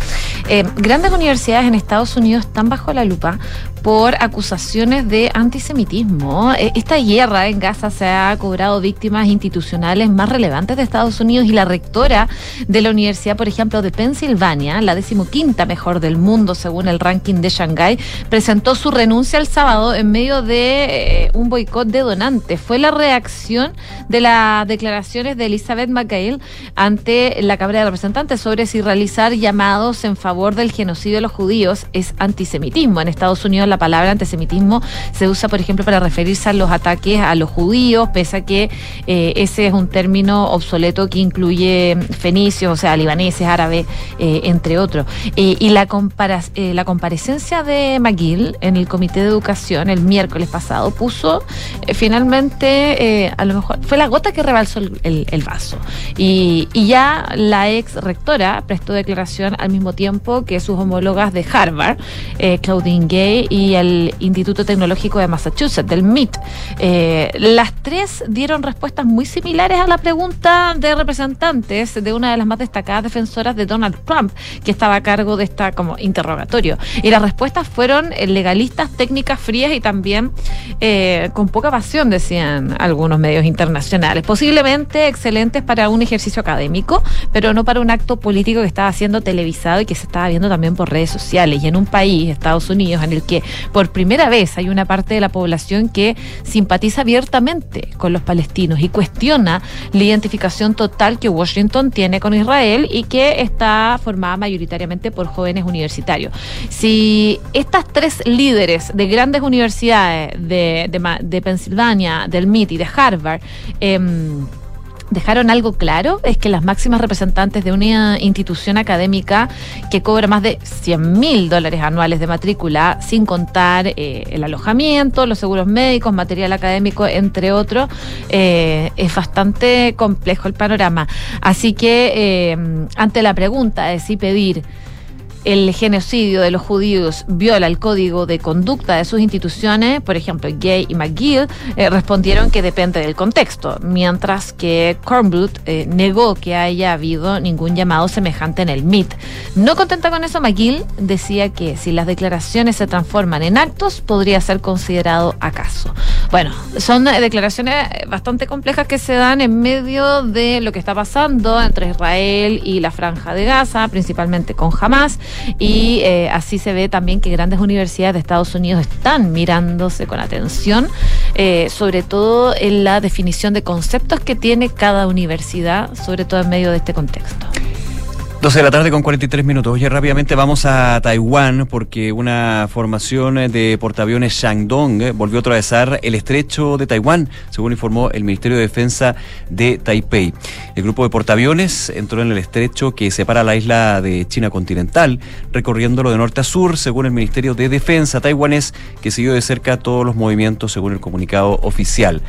eh, grandes universidades en Estados Unidos están bajo la lupa por acusaciones de antisemitismo. Eh, esta guerra en Gaza se ha cobrado víctimas institucionales más relevantes de Estados Unidos y la rectora de la Universidad, por ejemplo, de Pensilvania, la decimoquinta mejor del mundo según el ranking de Shanghái, presentó su renuncia el sábado en medio de eh, un boicot de donantes. Fue la reacción de las declaraciones de Elizabeth McGill ante la Cámara de Representantes sobre si realizar llamados en favor del genocidio de los judíos es antisemitismo. En Estados Unidos la palabra antisemitismo se usa, por ejemplo, para referirse a los ataques a los judíos, pese a que eh, ese es un término obsoleto que incluye fenicios, o sea, libaneses, árabes, eh, entre otros. Y la, la comparecencia de McGill en el Comité de Educación el miércoles pasado puso finalmente, a lo mejor, fue la gota que rebalsó el, vaso. Y, y ya la ex rectora prestó declaración al mismo tiempo que sus homólogas de Harvard, Claudine Gay y el Instituto Tecnológico de Massachusetts, del MIT. Eh, las tres dieron respuestas muy similares a la pregunta de representantes de una de las más destacadas defensoras de Donald Trump, que estaba a cargo de esta como interrogatorio. Y las respuestas fueron eh, legalistas, técnicas frías y también eh, con poca pasión, decían algunos medios internacionales. Posiblemente excelentes para un ejercicio académico, pero no para un acto político que estaba siendo televisado y que se estaba viendo también por redes sociales. Y en un país, Estados Unidos, en el que por primera vez hay una parte de la población que simpatiza abiertamente con los palestinos y cuestiona la identificación total que Washington tiene con Israel y que está formada mayoritariamente por jóvenes universitarios. Si estas tres líderes de grandes universidades de, de, Pensilvania, del MIT y de Harvard, em, dejaron algo claro, es que las máximas representantes de una institución académica que cobra más de 100 mil dólares anuales de matrícula, sin contar eh, el alojamiento, los seguros médicos, material académico, entre otros, eh, es bastante complejo el panorama. Así que eh, ante la pregunta de si pedir el genocidio de los judíos viola el código de conducta de sus instituciones, por ejemplo, Gay y McGill eh, respondieron que depende del contexto, mientras que Kornblut eh, negó que haya habido ningún llamado semejante en el MIT. No contenta con eso, McGill decía que si las declaraciones se transforman en actos, podría ser considerado acaso. Bueno, son declaraciones bastante complejas que se dan en medio de lo que está pasando entre Israel y la franja de Gaza, principalmente con Hamas y eh, así se ve también que grandes universidades de Estados Unidos están mirándose con atención, eh, sobre todo en la definición de conceptos que tiene cada universidad, sobre todo en medio de este contexto. 12 de la tarde con 43 minutos. Oye, rápidamente vamos a Taiwán porque una formación de portaaviones Shandong eh, volvió a atravesar el estrecho de Taiwán, según informó el Ministerio de Defensa de Taipei. El grupo de portaaviones entró en el estrecho que separa la isla de China continental, recorriéndolo de norte a sur, según el Ministerio de Defensa taiwanés, que siguió de cerca todos los movimientos según el comunicado oficial.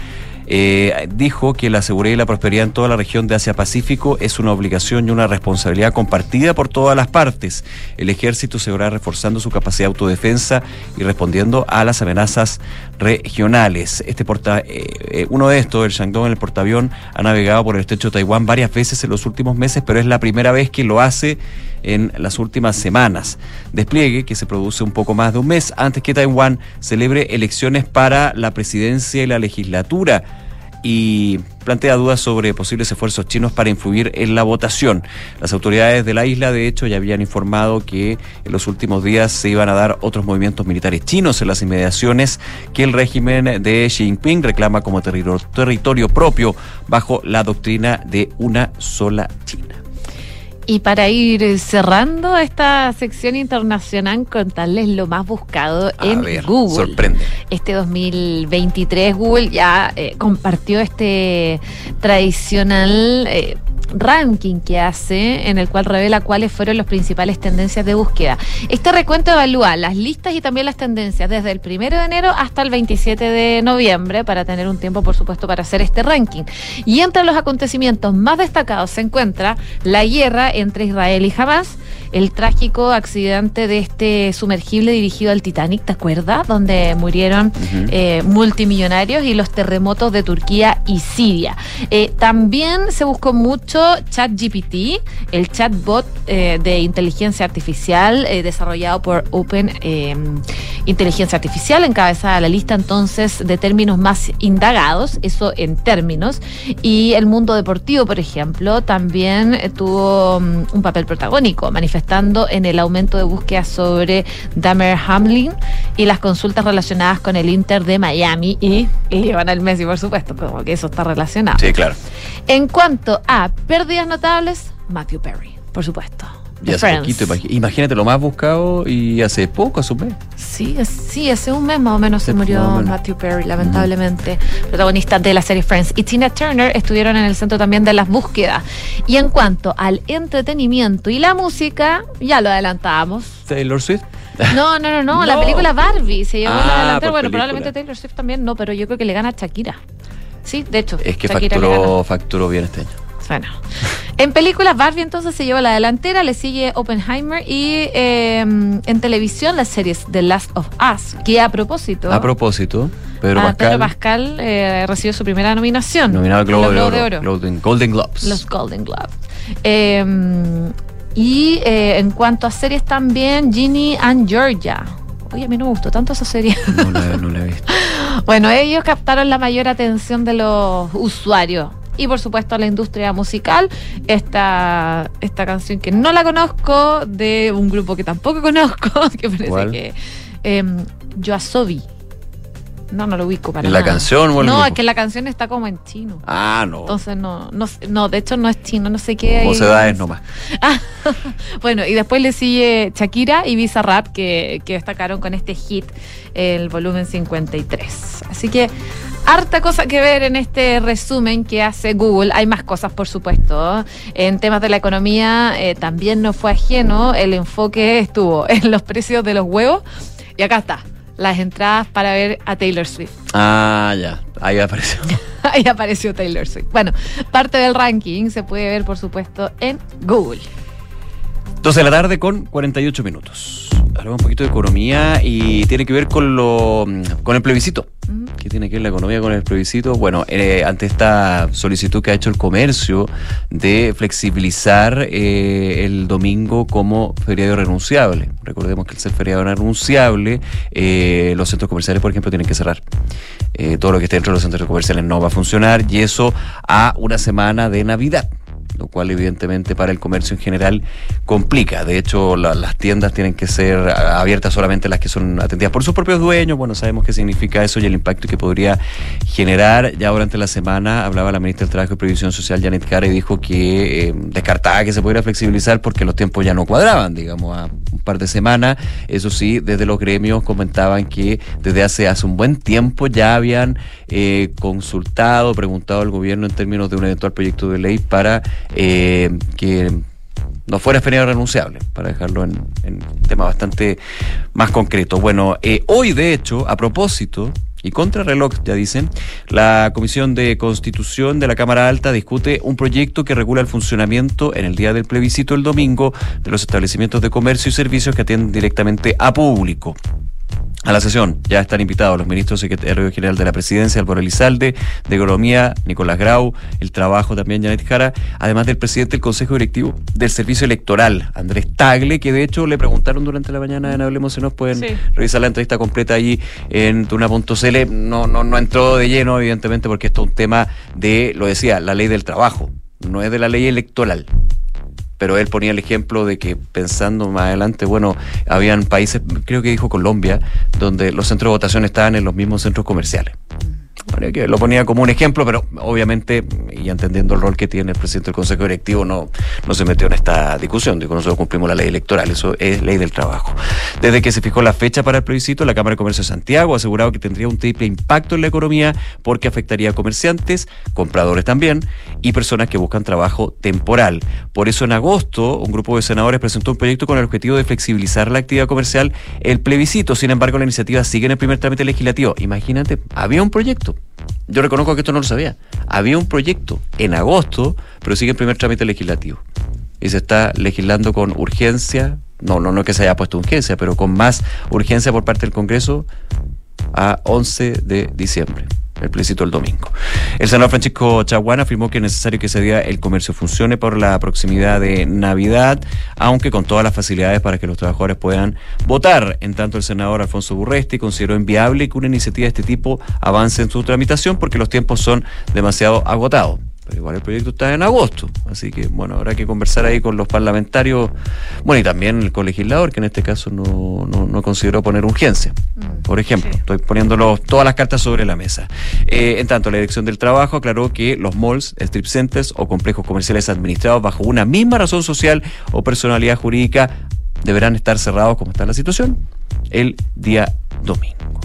Eh, dijo que la seguridad y la prosperidad en toda la región de Asia-Pacífico es una obligación y una responsabilidad compartida por todas las partes. El ejército seguirá reforzando su capacidad de autodefensa y respondiendo a las amenazas regionales. Este porta, eh, eh, uno de estos, el Shandong, el portaavión, ha navegado por el estrecho de Taiwán varias veces en los últimos meses, pero es la primera vez que lo hace en las últimas semanas. Despliegue que se produce un poco más de un mes antes que Taiwán celebre elecciones para la presidencia y la legislatura y plantea dudas sobre posibles esfuerzos chinos para influir en la votación. Las autoridades de la isla, de hecho, ya habían informado que en los últimos días se iban a dar otros movimientos militares chinos en las inmediaciones que el régimen de Xi Jinping reclama como territorio propio bajo la doctrina de una sola China. Y para ir cerrando esta sección internacional, contarles lo más buscado A en ver, Google. sorprende. Este 2023 Google ya eh, compartió este tradicional eh, ranking que hace en el cual revela cuáles fueron las principales tendencias de búsqueda. Este recuento evalúa las listas y también las tendencias desde el 1 de enero hasta el 27 de noviembre para tener un tiempo, por supuesto, para hacer este ranking. Y entre los acontecimientos más destacados se encuentra la guerra entre Israel y Hamas, el trágico accidente de este sumergible dirigido al Titanic, ¿te acuerdas? Donde murieron eh, multimillonarios y los terremotos de Turquía y Siria. Eh, también se buscó mucho ChatGPT, el chatbot eh, de inteligencia artificial desarrollado por Open Inteligencia Artificial, encabezada la lista entonces de términos más indagados, eso en términos. Y el mundo deportivo, por ejemplo, también tuvo mm, un papel protagónico, manifestando en el aumento de búsqueda sobre Damer Hamlin y las consultas relacionadas con el Inter de Miami y, y Lionel Messi, por supuesto, como que eso está relacionado. Sí, claro. En cuanto a pérdidas notables, Matthew Perry, por supuesto. The hace Friends. poquito, imagínate lo más buscado y hace poco, hace un mes. Sí, sí, hace un mes más o menos se murió menos. Matthew Perry, lamentablemente, protagonista de la serie Friends. Y Tina Turner estuvieron en el centro también de las búsquedas. Y en cuanto al entretenimiento y la música, ya lo adelantábamos. Taylor Swift. No, no, no, no, [LAUGHS] la película Barbie se llevó Ah, la Bueno, película. probablemente Taylor Swift también no, pero yo creo que le gana a Shakira. Sí, de hecho. Es que Shakira facturó, facturó bien este año. Bueno, en películas Barbie entonces se lleva la delantera, le sigue Oppenheimer y eh, en televisión las series The Last of Us, que a propósito, A propósito, Pedro a Pascal, Pedro Pascal eh, recibió su primera nominación. nominado al Globo, de, Globos Oro, Golden, Golden Globes. Los Golden Globes. Eh, y eh, en cuanto a series también, Ginny and Georgia. Oye, a mí no me gustó tanto esa serie. No la, no la he visto. [LAUGHS] Bueno, ellos captaron la mayor atención de los usuarios. Y por supuesto la industria musical, esta, esta canción que no la conozco, de un grupo que tampoco [LAUGHS] conozco, que parece ¿Cuál? que... Eh, Yoasobi. No, no lo ubico para ¿En la canción o el No, grupo? es que la canción está como en chino. Ah, no. Entonces no, no, no, de hecho no es chino, no sé qué. Como hay- se da es nomás. [LAUGHS] Ah, [LAUGHS] bueno, y después le sigue Shakira y Visa Rap que, que destacaron con este hit, el volumen 53. Así que harta cosa que ver en este resumen que hace Google. Hay más cosas, por supuesto. En temas de la economía eh, también no fue ajeno. El enfoque estuvo [LAUGHS] en los precios de los huevos. Y acá está, las entradas para ver a Taylor Swift. Ah, ya. Ahí apareció. [LAUGHS] Ahí apareció Taylor Swift. Bueno, parte del ranking se puede ver, por supuesto, en Google. 12 de la tarde con 48 minutos. Hablamos un poquito de economía y tiene que ver con lo con el plebiscito. ¿Qué tiene que ver la economía con el plebiscito? Bueno, eh, ante esta solicitud que ha hecho el comercio de flexibilizar eh, el domingo como feriado renunciable. Recordemos que el ser feriado renunciable, eh, los centros comerciales, por ejemplo, tienen que cerrar. Eh, todo lo que esté dentro de los centros comerciales no va a funcionar y eso a una semana de Navidad lo cual evidentemente para el comercio en general complica. De hecho, la- las tiendas tienen que ser abiertas solamente las que son atendidas por sus propios dueños. Bueno, sabemos qué significa eso y el impacto que podría generar. Ya durante la semana hablaba la ministra del Trabajo y Previsión Social, Janet Cara, y dijo que eh, descartaba que se pudiera flexibilizar porque los tiempos ya no cuadraban, digamos, a un par de semanas. Eso sí, desde los gremios comentaban que desde hace, hace un buen tiempo ya habían eh, consultado, preguntado al gobierno en términos de un eventual proyecto de ley para eh, que no fuera feriado renunciable, para dejarlo en, un tema bastante más concreto. Bueno, eh, hoy de hecho, a propósito, y contra reloj, ya dicen, la Comisión de Constitución de la Cámara Alta discute un proyecto que regula el funcionamiento en el día del plebiscito el domingo de los establecimientos de comercio y servicios que atienden directamente a público. A la sesión ya están invitados los ministros secretario general de la presidencia, Álvaro Elizalde, de Economía, Nicolás Grau, el trabajo también, Janet Jara, además del presidente del Consejo Directivo del Servicio Electoral, Andrés Tagle, que de hecho le preguntaron durante la mañana en Hablemos, si nos pueden Sí. revisar la entrevista completa allí en tuna.cl. No, no, no entró de lleno, evidentemente, porque esto es un tema de, lo decía, la ley del trabajo, no es de la ley electoral pero él ponía el ejemplo de que pensando más adelante, bueno, habían países, creo que dijo Colombia, donde los centros de votación estaban en los mismos centros comerciales. Lo ponía como un ejemplo, pero obviamente, y entendiendo el rol que tiene el presidente del Consejo Directivo, no, no se metió en esta discusión. Digo, nosotros cumplimos la ley electoral, eso es ley del trabajo. Desde que se fijó la fecha para el plebiscito, la Cámara de Comercio de Santiago ha asegurado que tendría un triple impacto en la economía porque afectaría a comerciantes, compradores también, y personas que buscan trabajo temporal. Por eso en agosto, un grupo de senadores presentó un proyecto con el objetivo de flexibilizar la actividad comercial, el plebiscito. Sin embargo, la iniciativa sigue en el primer trámite legislativo. Imagínate, había un proyecto. Yo reconozco que esto no lo sabía. Había un proyecto en agosto, pero sigue en primer trámite legislativo. Y se está legislando con urgencia, no, no, no que se haya puesto urgencia, pero con más urgencia por parte del Congreso a 11 de diciembre, el plebiscito el domingo. El senador Francisco Chaguán afirmó que es necesario que ese día el comercio funcione por la proximidad de Navidad, aunque con todas las facilidades para que los trabajadores puedan votar. En tanto, el senador Alfonso Burresti consideró inviable que una iniciativa de este tipo avance en su tramitación porque los tiempos son demasiado agotados. Pero igual el proyecto está en agosto, así que bueno, habrá que conversar ahí con los parlamentarios, bueno, y también el colegislador, que en este caso no, no, no consideró poner urgencia. Por ejemplo, estoy poniéndolo todas las cartas sobre la mesa. Eh, en tanto, la Dirección del Trabajo aclaró que los malls, strip centers o complejos comerciales administrados bajo una misma razón social o personalidad jurídica deberán estar cerrados, como está la situación, el día domingo.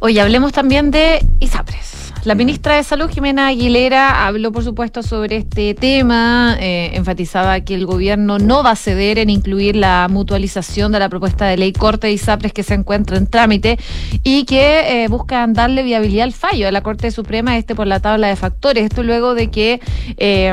Oye, hablemos también de ISAPRES. La ministra de Salud, Jimena Aguilera, habló, por supuesto, sobre este tema. eh, enfatizaba que el gobierno no va a ceder en incluir la mutualización de la propuesta de ley corte de ISAPRES que se encuentra en trámite y que eh, buscan darle viabilidad al fallo de la Corte Suprema, este por la tabla de factores. Esto luego de que eh,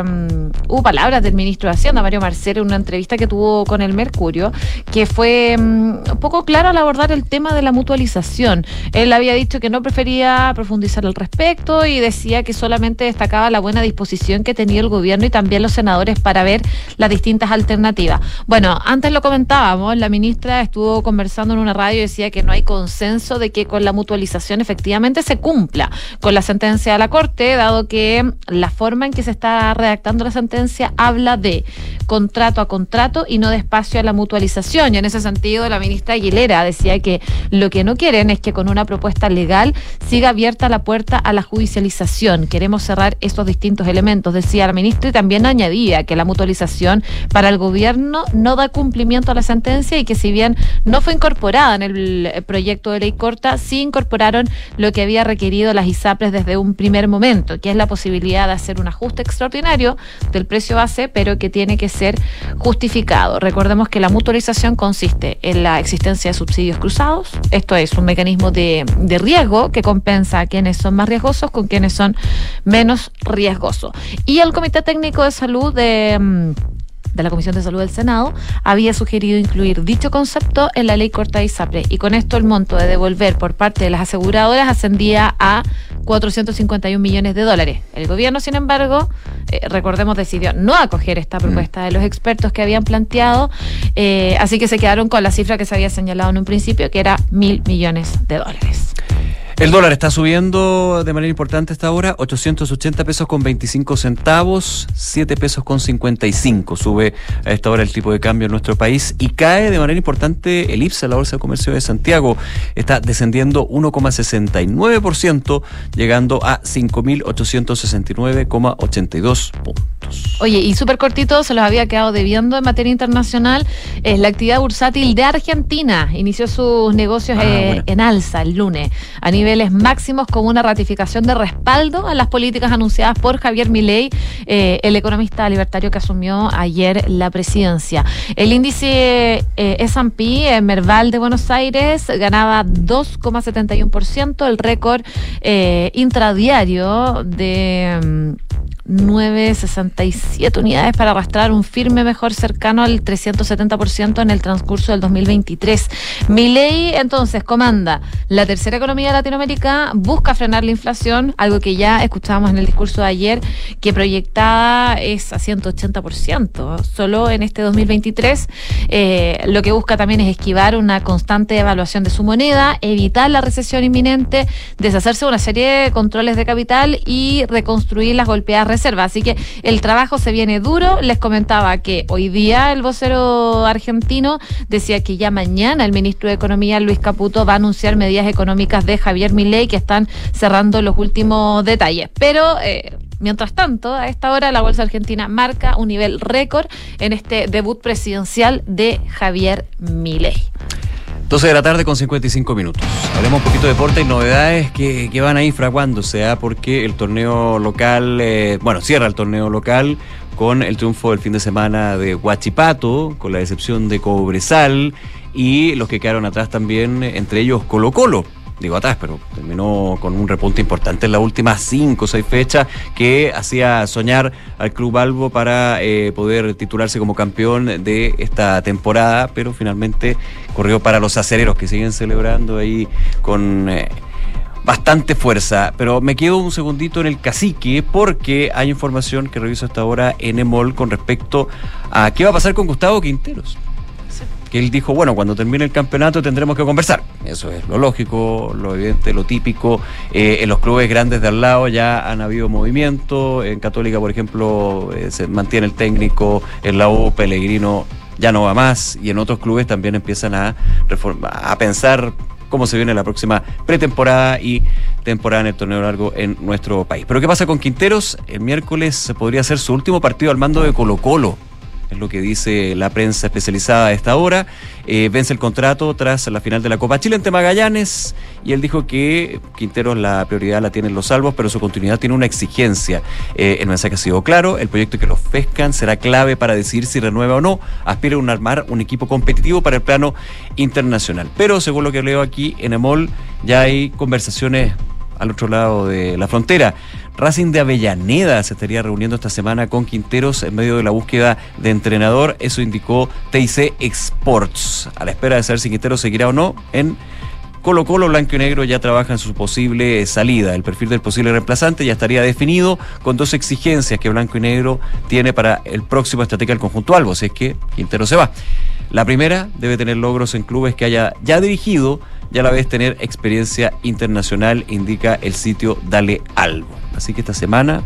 hubo palabras del ministro de Hacienda, Mario Marcelo, en una entrevista que tuvo con el Mercurio, que fue un poco claro al abordar el tema de la mutualización. Él había dicho que no prefería profundizar al respecto y decía que solamente destacaba la buena disposición que tenía el gobierno y también los senadores para ver las distintas alternativas. Bueno, antes lo comentábamos, la ministra estuvo conversando en una radio y decía que no hay consenso de que con la mutualización efectivamente se cumpla con la sentencia de la Corte, dado que la forma en que se está redactando la sentencia habla de contrato a contrato y no de espacio a la mutualización. Y en ese sentido, la ministra Aguilera decía que lo que no quieren es que con una propuesta legal siga abierta la puerta a la judicialización. Queremos cerrar estos distintos elementos, decía la ministra, y también añadía que la mutualización para el gobierno no da cumplimiento a la sentencia y que si bien no fue incorporada en el eh, proyecto de ley corta, sí incorporaron lo que había requerido las ISAPRES desde un primer momento, que es la posibilidad de hacer un ajuste extraordinario del precio base, pero que tiene que ser justificado. Recordemos que la mutualización consiste en la existencia de subsidios cruzados. Esto es un mecanismo de, riesgo que compensa a quienes son más riesgosos con quienes son menos riesgosos. Y el Comité Técnico de Salud de... mm, de la Comisión de Salud del Senado había sugerido incluir dicho concepto en la ley corta de ISAPRE y con esto el monto de devolver por parte de las aseguradoras ascendía a 451 millones de dólares. El gobierno, sin embargo, eh, recordemos, decidió no acoger esta propuesta de los expertos que habían planteado, eh, así que se quedaron con la cifra que se había señalado en un principio, que era mil millones de dólares. El dólar está subiendo de manera importante hasta ahora, 880 pesos con 25 centavos, 7 pesos con 55. Sube a esta hora el tipo de cambio en nuestro país y cae de manera importante el IPSA, la Bolsa de Comercio de Santiago. Está descendiendo 1,69%, llegando a 5.869,82 puntos. Oye, y súper cortito, se los había quedado debiendo en materia internacional, es la actividad bursátil de Argentina. Inició sus negocios Ah, eh, en alza el lunes, a máximos con una ratificación de respaldo a las políticas anunciadas por Javier Milei, eh, el economista libertario que asumió ayer la presidencia. El índice eh, S&P Merval de Buenos Aires ganaba 2,71%, el récord eh, intradiario de... mm, 967 unidades para arrastrar un firme mejor cercano al 370% en el transcurso del 2023. Milei entonces comanda la tercera economía de Latinoamérica, busca frenar la inflación, algo que ya escuchábamos en el discurso de ayer, que proyectada es a 180%. Solo en este 2023 eh, lo que busca también es esquivar una constante evaluación de su moneda, evitar la recesión inminente, deshacerse de una serie de controles de capital y reconstruir las golpeadas reservas. Así que el trabajo se viene duro. Les comentaba que hoy día el vocero argentino decía que ya mañana el ministro de Economía, Luis Caputo, va a anunciar medidas económicas de Javier Milei que están cerrando los últimos detalles. Pero eh, Mientras tanto, a esta hora la Bolsa Argentina marca un nivel récord en este debut presidencial de Javier Milei. 12 de la tarde con 55 minutos. Hablemos un poquito de deporte y novedades que, que van a ir fraguándose, ¿ah? porque el torneo local, eh, bueno, cierra el torneo local con el triunfo del fin de semana de Huachipato, con la decepción de Cobresal y los que quedaron atrás también, entre ellos Colo Colo digo atrás, pero terminó con un repunte importante en las últimas cinco o seis fechas que hacía soñar al Club Albo para eh, poder titularse como campeón de esta temporada, pero finalmente corrió para los acereros que siguen celebrando ahí con... Eh, bastante fuerza, pero me quedo un segundito en el cacique porque hay información que reviso hasta ahora en EMOL con respecto a qué va a pasar con Gustavo Quinteros que él dijo, bueno, cuando termine el campeonato tendremos que conversar. Eso es lo lógico, lo evidente, lo típico. Eh, en los clubes grandes de al lado ya han habido movimiento. En Católica, por ejemplo, eh, se mantiene el técnico. En la U, Pellegrino ya no va más. Y en otros clubes también empiezan a, a pensar cómo se viene la próxima pretemporada y temporada en el torneo largo en nuestro país. Pero ¿qué pasa con Quinteros? El miércoles podría ser su último partido al mando de Colo Colo es lo que dice la prensa especializada a esta hora. Eh, vence el contrato tras la final de la Copa Chile ante Magallanes y él dijo que Quinteros la prioridad la tienen los salvos, pero su continuidad tiene una exigencia. Eh, el mensaje ha sido claro, el proyecto que los pescan será clave para decidir si renueva o no. Aspira a armar un equipo competitivo para el plano internacional. Pero según lo que leo aquí en Emol, ya hay conversaciones al otro lado de la frontera. Racing de Avellaneda se estaría reuniendo esta semana con Quinteros en medio de la búsqueda de entrenador. Eso indicó TIC Exports. A la espera de saber si Quinteros seguirá o no en Colo Colo Blanco y Negro ya trabaja en su posible salida. El perfil del posible reemplazante ya estaría definido con dos exigencias que Blanco y Negro tiene para el próximo estratega del conjunto Albo, si es que Quintero se va. La primera debe tener logros en clubes que haya ya dirigido y a la vez tener experiencia internacional, indica el sitio Dale Albo. Así que esta semana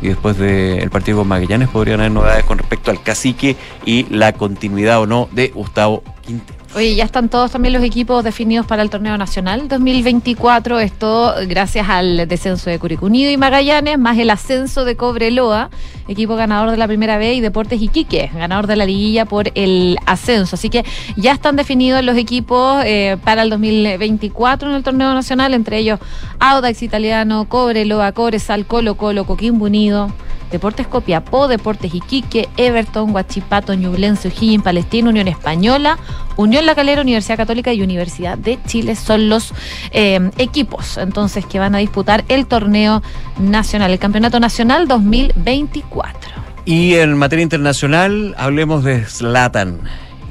y después del partido con Magallanes podrían haber novedades con respecto al cacique y la continuidad o no de Gustavo Quintero. Oye, ya están todos también los equipos definidos para el torneo nacional 2024. Esto gracias al descenso de Curicunido y Magallanes, más el ascenso de Cobreloa, equipo ganador de la primera B, y Deportes Iquique, ganador de la liguilla por el ascenso. Así que ya están definidos los equipos eh, para el 2024 en el torneo nacional, entre ellos Audax Italiano, Cobreloa, Cobresal, Colo Colo, Coquimbo Unido. Deportes Copiapó, Deportes Iquique, Everton, Guachipato, Ñublense, O'Higgins, Palestina, Unión Española, Unión La Calera, Universidad Católica y Universidad de Chile son los eh, equipos entonces que van a disputar el torneo nacional, el Campeonato Nacional 2024. Y en materia internacional, hablemos de Zlatan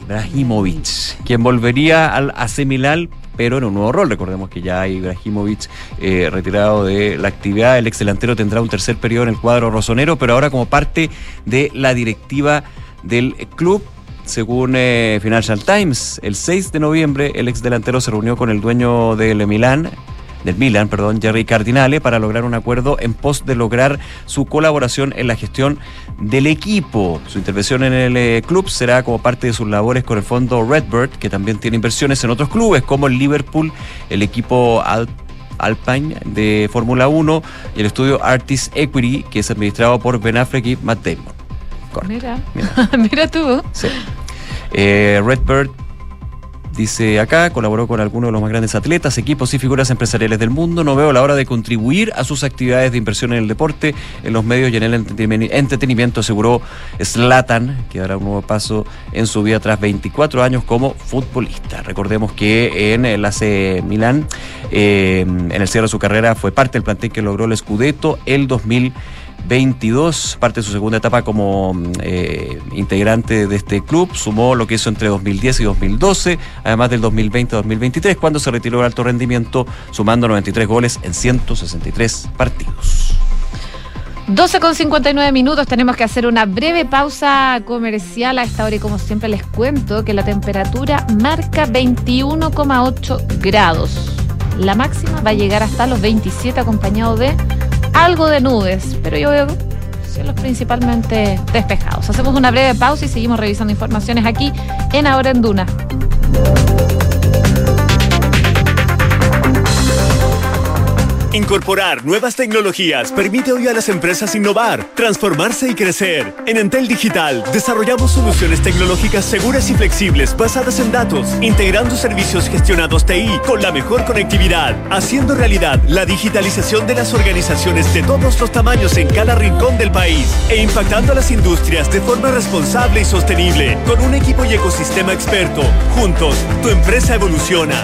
Ibrahimovic, quien volvería al AC Milán pero en un nuevo rol. Recordemos que ya Ibrahimovic eh, retirado de la actividad. El ex delantero tendrá un tercer periodo en el cuadro rosonero, pero ahora como parte de la directiva del club. Según eh, Financial Times, el 6 de noviembre el ex delantero se reunió con el dueño del Milán, del Milan, perdón, Jerry Cardinale, para lograr un acuerdo en pos de lograr su colaboración en la gestión del equipo. Su intervención en el eh, club será como parte de sus labores con el fondo Redbird, que también tiene inversiones en otros clubes como el Liverpool, el equipo Alpine de Fórmula 1 y el estudio Artist Equity, que es administrado por Ben Affleck y Matt Damon. Mira, [LAUGHS] mira, tú. Sí. Eh, Redbird Dice acá, colaboró con algunos de los más grandes atletas, equipos y figuras empresariales del mundo. No veo la hora de contribuir a sus actividades de inversión en el deporte, en los medios y en el entretenimiento, aseguró Slatan, que dará un nuevo paso en su vida tras 24 años como futbolista. Recordemos que en el AC Milán, eh, en el cierre de su carrera, fue parte del plantel que logró el Scudetto el 2000. 22, parte de su segunda etapa como eh, integrante de este club, sumó lo que hizo entre 2010 y 2012, además del 2020-2023, cuando se retiró el alto rendimiento, sumando 93 goles en 163 partidos. 12 con 59 minutos, tenemos que hacer una breve pausa comercial a esta hora y como siempre les cuento que la temperatura marca 21,8 grados. La máxima va a llegar hasta los 27 acompañado de algo de nubes, pero yo veo cielos principalmente despejados. Hacemos una breve pausa y seguimos revisando informaciones aquí en Ahora en Duna. Incorporar nuevas tecnologías permite hoy a las empresas innovar, transformarse y crecer. En Entel Digital desarrollamos soluciones tecnológicas seguras y flexibles basadas en datos, integrando servicios gestionados TI con la mejor conectividad, haciendo realidad la digitalización de las organizaciones de todos los tamaños en cada rincón del país e impactando a las industrias de forma responsable y sostenible. Con un equipo y ecosistema experto, juntos, tu empresa evoluciona.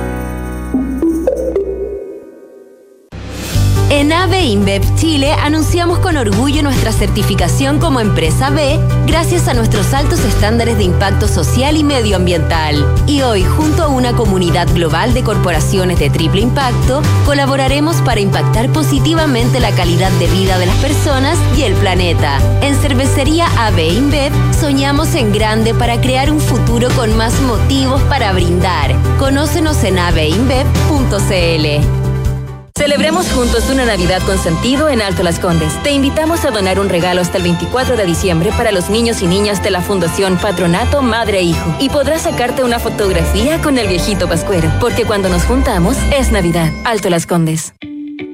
En AVE InBev Chile anunciamos con orgullo nuestra certificación como empresa B gracias a nuestros altos estándares de impacto social y medioambiental. Y hoy, junto a una comunidad global de corporaciones de triple impacto, colaboraremos para impactar positivamente la calidad de vida de las personas y el planeta. En Cervecería AVE InBev soñamos en grande para crear un futuro con más motivos para brindar. Conócenos en aveinbev.cl. Celebremos juntos una Navidad con sentido en Alto Las Condes. Te invitamos a donar un regalo hasta el 24 de diciembre para los niños y niñas de la Fundación Patronato Madre e Hijo. Y podrás sacarte una fotografía con el viejito Pascuero, porque cuando nos juntamos es Navidad. Alto Las Condes.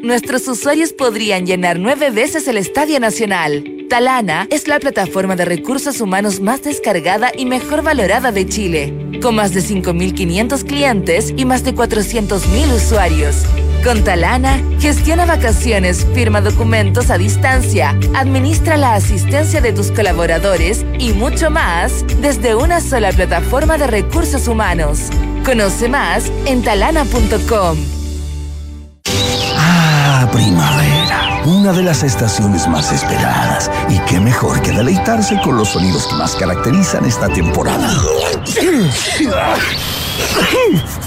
Nuestros usuarios podrían llenar nueve veces el Estadio Nacional. Talana es la plataforma de recursos humanos más descargada y mejor valorada de Chile, con más de 5.500 clientes y más de 400.000 usuarios. Con Talana, gestiona vacaciones, firma documentos a distancia, administra la asistencia de tus colaboradores y mucho más desde una sola plataforma de recursos humanos. Conoce más en talana.com. Ah, primavera. Una de las estaciones más esperadas. Y qué mejor que deleitarse con los sonidos que más caracterizan esta temporada. [COUGHS]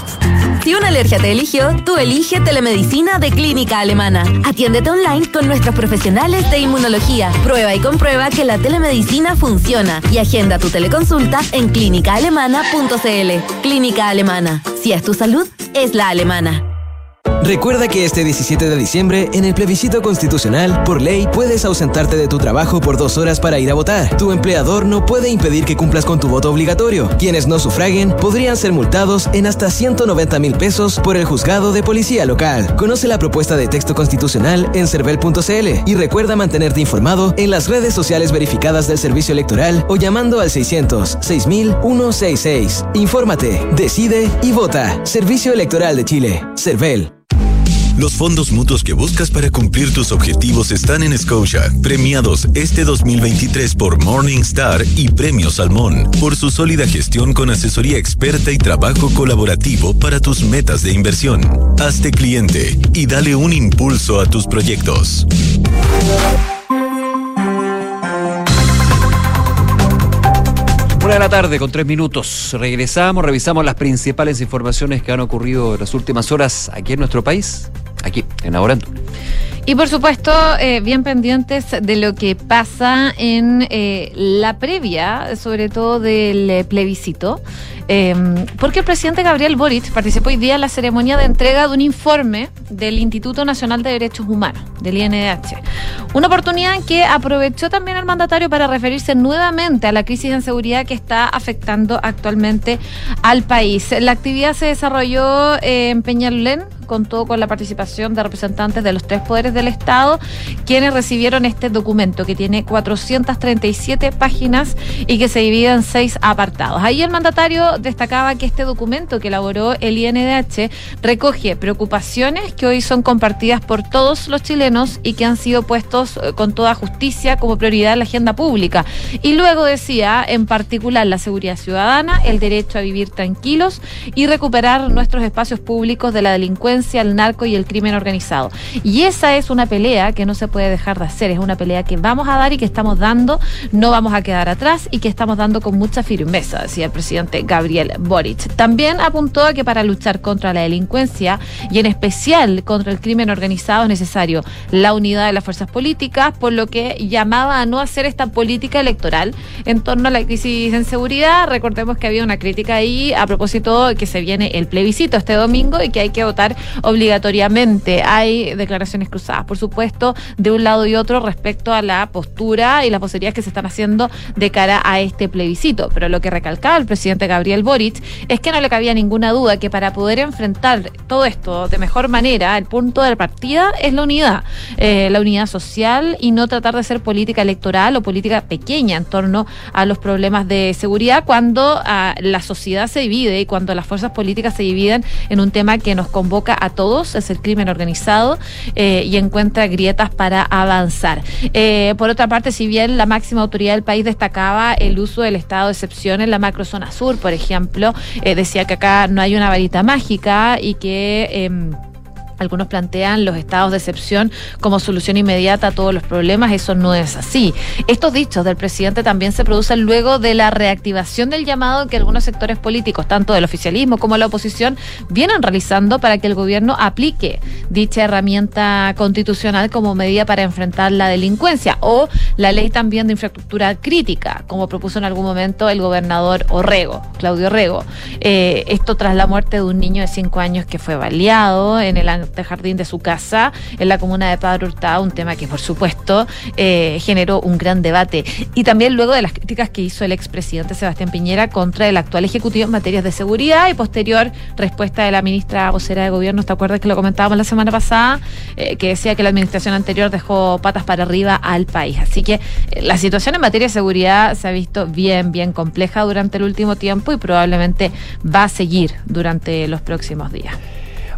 Si una alergia te eligió, tú elige telemedicina de Clínica Alemana. Atiéndete online con nuestros profesionales de inmunología. Prueba y comprueba que la telemedicina funciona y agenda tu teleconsulta en clínicaalemana.cl. Clínica Alemana. Si es tu salud, es la alemana. Recuerda que este 17 de diciembre, en el plebiscito constitucional, por ley, puedes ausentarte de tu trabajo por dos horas para ir a votar. Tu empleador no puede impedir que cumplas con tu voto obligatorio. Quienes no sufraguen podrían ser multados en hasta 190 mil pesos por el juzgado de policía local. Conoce la propuesta de texto constitucional en cervel.cl y recuerda mantenerte informado en las redes sociales verificadas del servicio electoral o llamando al 600 6166. Infórmate, decide y vota. Servicio Electoral de Chile. Cervel. Los fondos mutuos que buscas para cumplir tus objetivos están en Scotia, premiados este 2023 por Morningstar y Premio Salmón, por su sólida gestión con asesoría experta y trabajo colaborativo para tus metas de inversión. Hazte cliente y dale un impulso a tus proyectos. Una de la tarde con tres minutos. Regresamos, revisamos las principales informaciones que han ocurrido en las últimas horas aquí en nuestro país, aquí en Ahora Y por supuesto, eh, bien pendientes de lo que pasa en eh, la previa, sobre todo del eh, plebiscito, eh, porque el presidente Gabriel Boric participó hoy día en la ceremonia de entrega de un informe del Instituto Nacional de Derechos Humanos, del INDH. Una oportunidad en que aprovechó también el mandatario para referirse nuevamente a la crisis de seguridad que está afectando actualmente al país. La actividad se desarrolló en Peñalolén, contó con la participación de representantes de los tres poderes del Estado, quienes recibieron este documento que tiene 437 páginas y que se divide en seis apartados. Ahí el mandatario destacaba que este documento que elaboró el INDH recoge preocupaciones que hoy son compartidas por todos los chilenos y que han sido puestos eh, con toda justicia como prioridad en la agenda pública. Y luego decía, en particular, la seguridad ciudadana, el derecho a vivir tranquilos y recuperar nuestros espacios públicos de la delincuencia narco y el crimen organizado. Y esa es una pelea que no se puede dejar de hacer, es una pelea que vamos a dar y que estamos dando, no vamos a quedar atrás y que estamos dando con mucha firmeza, decía el presidente Gabriel Boric. También apuntó a que para luchar contra la delincuencia y en especial contra el crimen organizado es necesario la unidad de las fuerzas políticas, por lo que llamaba a no hacer esta política electoral en torno a la crisis en seguridad. Recordemos que había una crítica ahí a propósito de que se viene el plebiscito este domingo y que hay que votar obligatoriamente. Hay declaraciones cruzadas, por supuesto, de un lado y otro respecto a la postura y las poserías que se están haciendo de cara a este plebiscito. Pero lo que recalcaba el presidente Gabriel Boric es que no le cabía ninguna duda que para poder enfrentar todo esto de mejor manera, el punto de partida es la unidad, eh, la unidad social y no tratar de hacer política electoral o política pequeña en torno a los problemas de seguridad cuando ah, la sociedad se divide y cuando las fuerzas políticas se dividen en un tema que nos convoca a todos, es el crimen organizado, eh, y encuentra grietas para avanzar. Eh, por otra parte, si bien la máxima autoridad del país destacaba el uso del estado de excepción en la macrozona sur, por ejemplo, eh, decía que acá no hay una varita mágica y que... algunos plantean los estados de excepción como solución inmediata a todos los problemas. Eso no es así. Estos dichos del presidente también se producen luego de la reactivación del llamado que algunos sectores políticos, tanto del oficialismo como la oposición, vienen realizando para que el gobierno aplique dicha herramienta constitucional como medida para enfrentar la delincuencia o la ley también de infraestructura crítica, como propuso en algún momento el gobernador Orrego, Claudio Orrego. Eh, esto tras la muerte de un niño de cinco años que fue baleado en el de jardín de su casa en la comuna de Padre Hurtado, un tema que por supuesto eh, generó un gran debate. Y también luego de las críticas que hizo el expresidente Sebastián Piñera contra el actual Ejecutivo en materias de seguridad y posterior respuesta de la ministra vocera de Gobierno, ¿te acuerdas que lo comentábamos la semana pasada? Eh, que decía que la administración anterior dejó patas para arriba al país. Así que eh, la situación en materia de seguridad se ha visto bien, bien compleja durante el último tiempo y probablemente va a seguir durante los próximos días.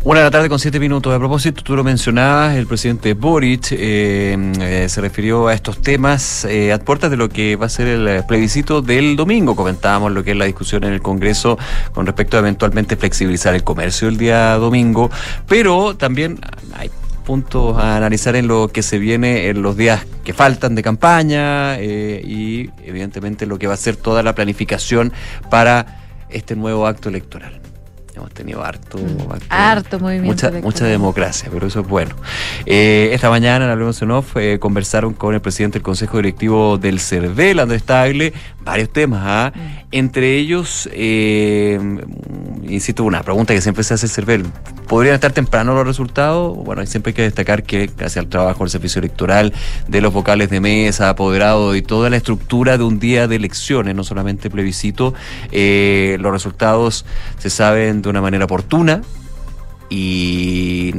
Una de la tarde con siete minutos. A propósito, tú lo mencionabas, el presidente Boric eh, eh, se refirió a estos temas eh, a puertas de lo que va a ser el plebiscito del domingo. Comentábamos lo que es la discusión en el Congreso con respecto a eventualmente flexibilizar el comercio el día domingo, pero también hay puntos a analizar en lo que se viene en los días que faltan de campaña y evidentemente lo que va a ser toda la planificación para este nuevo acto electoral. Hemos tenido harto, harto, Harto movimiento mucha democracia, pero eso es bueno. Eh, esta mañana en Hablemos en Off eh, conversaron con el presidente del Consejo Directivo del CERVEL, Andrés Tagle, varios temas, ¿ah? entre ellos, eh, insisto, una pregunta que siempre se hace el CERVEL, ¿podrían estar temprano los resultados? Bueno, siempre hay que destacar que gracias al trabajo del servicio electoral, de los vocales de mesa, apoderado y toda la estructura de un día de elecciones, no solamente plebiscito, eh, los resultados se saben de una manera oportuna y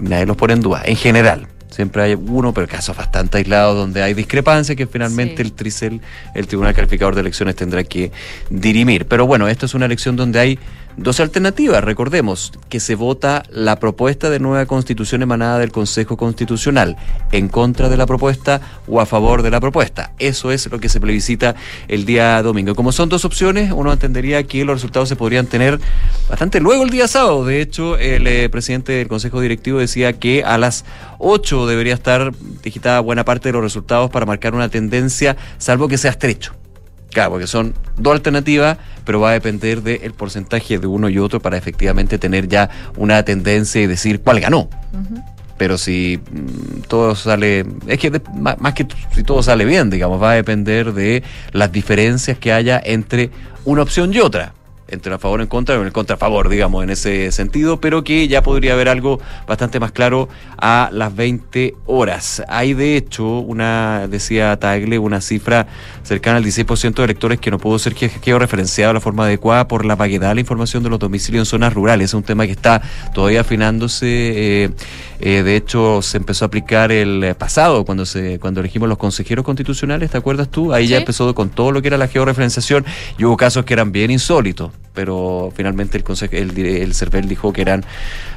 nadie los pone en duda, en general. Siempre hay uno, pero casos bastante aislados donde hay discrepancia que finalmente el TRICEL, el Tribunal Calificador de Elecciones, tendrá que dirimir. Pero bueno, esto es una elección donde hay dos alternativas. Recordemos que se vota la propuesta de nueva constitución emanada del Consejo Constitucional en contra de la propuesta o a favor de la propuesta. Eso es lo que se plebiscita el día domingo. Como son dos opciones, uno entendería que los resultados se podrían tener bastante luego el día sábado. De hecho, el eh, presidente del Consejo Directivo decía que a las 8 debería estar digitada buena parte de los resultados para marcar una tendencia, salvo que sea estrecho. Claro, porque son dos alternativas, pero va a depender del porcentaje de uno y otro para efectivamente tener ya una tendencia y decir cuál ganó. pero si mm, todo sale, es que de- más que si todo sale bien, digamos, va a depender de las diferencias que haya entre una opción y otra entre a favor en contra o en el contra a favor, digamos, en ese sentido, pero que ya podría haber algo bastante más claro a las 20 horas. Hay de hecho una, decía Tagle, una cifra cercana al 16% de electores que no pudo ser que- georreferenciado de la forma adecuada por la vaguedad de la información de los domicilios en zonas rurales. Es un tema que está todavía afinándose. eh, eh, de hecho, se empezó a aplicar el eh, pasado cuando se cuando elegimos los consejeros constitucionales, ¿te acuerdas tú? Ahí ya empezó con todo lo que era la georreferenciación y hubo casos que eran bien insólitos, pero finalmente el, conse- el, el CERVEL dijo que eran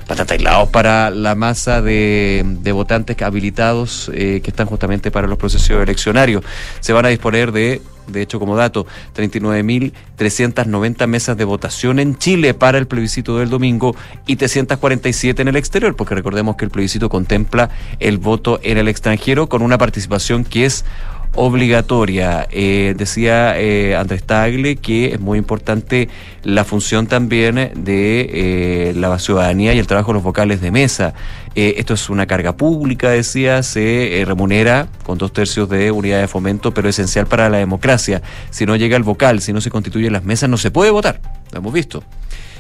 bastante aislados para la masa de, de votantes habilitados eh, que están justamente para los procesos eleccionarios. Se van a disponer de, de hecho como dato, 39.390 mesas de votación en Chile para el plebiscito del domingo y 347 en el exterior, porque recordemos que el plebiscito contempla el voto en el extranjero con una participación que es obligatoria. Eh, decía eh, Andrés Tagle que es muy importante la función también de eh, la ciudadanía y el trabajo de los vocales de mesa. Eh, esto es una carga pública, decía, se eh, remunera con dos tercios de unidad de fomento, pero esencial para la democracia. Si no llega el vocal, si no se constituyen las mesas, no se puede votar. Lo hemos visto.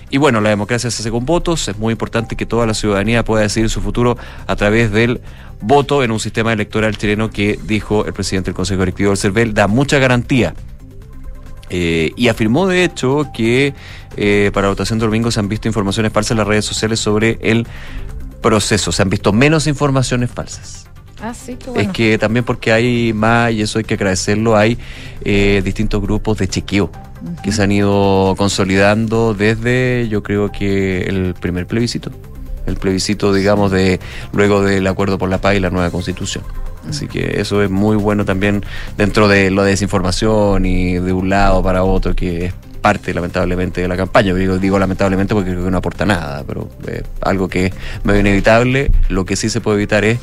Y bueno, la democracia se hace con votos, es muy importante que toda la ciudadanía pueda decidir su futuro a través del voto en un sistema electoral chileno que, dijo el presidente del Consejo Directivo del CERVEL, da mucha garantía. Eh, y afirmó, de hecho, que eh, para la votación de domingo se han visto informaciones falsas en las redes sociales sobre el proceso, se han visto menos informaciones falsas. Ah, sí, qué bueno. Es que también porque hay más, y eso hay que agradecerlo, hay eh, distintos grupos de chequeo que se han ido consolidando desde, yo creo que el primer plebiscito. El plebiscito, digamos, de luego del acuerdo por la paz y la nueva constitución. Así que eso es muy bueno también dentro de de desinformación y de un lado para otro, que es parte lamentablemente de la campaña. Digo, digo lamentablemente porque creo que no aporta nada, pero eh, algo que es medio inevitable. Lo que sí se puede evitar es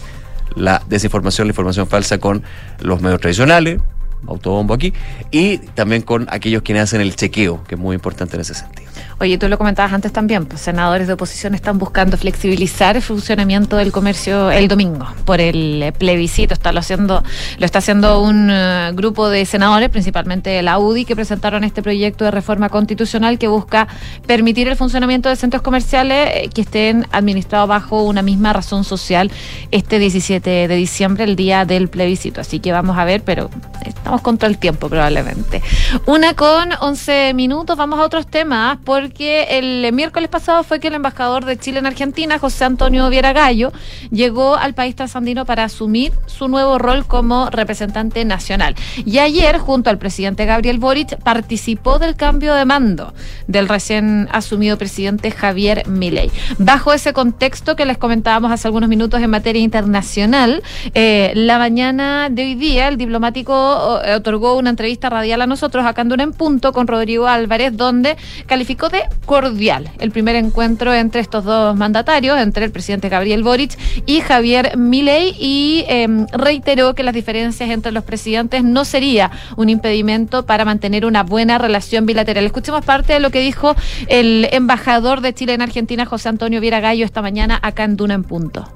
la desinformación, la información falsa con los medios tradicionales, autobombo aquí, y también con aquellos quienes hacen el chequeo, que es muy importante en ese sentido. Oye, tú lo comentabas antes también, pues senadores de oposición están buscando flexibilizar el funcionamiento del comercio el domingo por el eh, plebiscito. Está lo, haciendo, lo está haciendo un eh, grupo de senadores, principalmente la UDI, que presentaron este proyecto de reforma constitucional que busca permitir el funcionamiento de centros comerciales eh, que estén administrados bajo una misma razón social este 17 de diciembre, el día del plebiscito. Así que vamos a ver, pero estamos contra el tiempo probablemente. Una con 11 minutos, vamos a otros temas, porque el miércoles pasado fue que el embajador de Chile en Argentina, José Antonio Viera Gallo, llegó al país trasandino para asumir su nuevo rol como representante nacional. Y ayer, junto al presidente Gabriel Boric, participó del cambio de mando del recién asumido presidente Javier Milei. Bajo ese contexto que les comentábamos hace algunos minutos en materia internacional, eh, la mañana de hoy día el diplomático eh, otorgó una entrevista radial a nosotros acá en Duna en Punto con Rodrigo Álvarez, donde calificó de cordial el primer encuentro entre estos dos mandatarios, entre el presidente Gabriel Boric y Javier Milei, y eh, reiteró que las diferencias entre los presidentes no sería un impedimento para mantener una buena relación bilateral. Escuchemos parte de lo que dijo el embajador de Chile en Argentina, José Antonio Viera Gallo, esta mañana acá en Duna en Punto.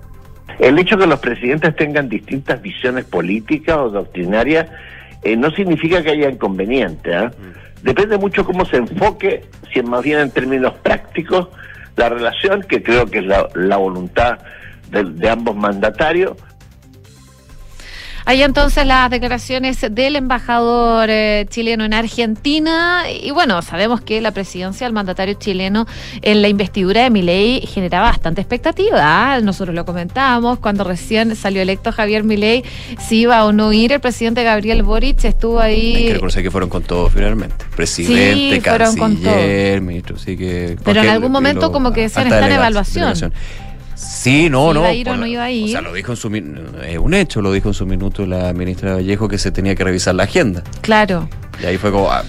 El hecho de que los presidentes tengan distintas visiones políticas o doctrinarias eh, no significa que haya inconveniente. ¿ah? Depende mucho cómo se enfoque, si es más bien en términos prácticos, la relación, que creo que es la, la voluntad de, de ambos mandatarios. Hay entonces las declaraciones del embajador eh, chileno en Argentina y bueno, sabemos que la presidencia del mandatario chileno en la investidura de Milei generaba bastante expectativa. ¿ah? Nosotros lo comentábamos cuando recién salió electo Javier Milei, si iba o no ir el presidente Gabriel Boric, estuvo Hay que ahí. reconocer que fueron con todo finalmente. Presidente, Sí, canciller, ministro, así que... Pero en algún momento lo- como que decían está en evaluación. delegación. Sí, no, Si no. iba a ir o no iba a ir. O sea, lo dijo en su es un hecho, lo dijo en su minuto la ministra Vallejo que se tenía que revisar la agenda. Claro. Y ahí fue como, ah,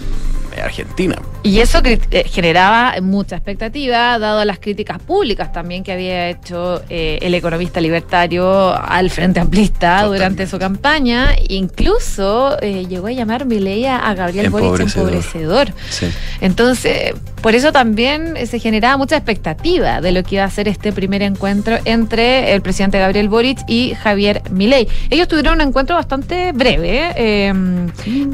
Argentina. Y eso eh, generaba mucha expectativa, dado las críticas públicas también que había hecho eh, el economista libertario al Frente Amplista durante su campaña. Incluso eh, llegó a llamar Milei a Gabriel Boric Empobrecedor. Sí. Entonces, por eso también eh, se generaba mucha expectativa de lo que iba a ser este primer encuentro entre el presidente Gabriel Boric y Javier Milei. Ellos tuvieron un encuentro bastante breve. eh,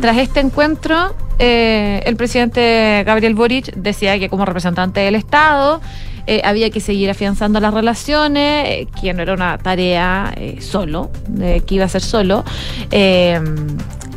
tras este encuentro, eh, el presidente Gabriel Boric decía que como representante del Estado eh, había que seguir afianzando las relaciones, eh, que no era una tarea eh, solo, eh, que iba a ser solo.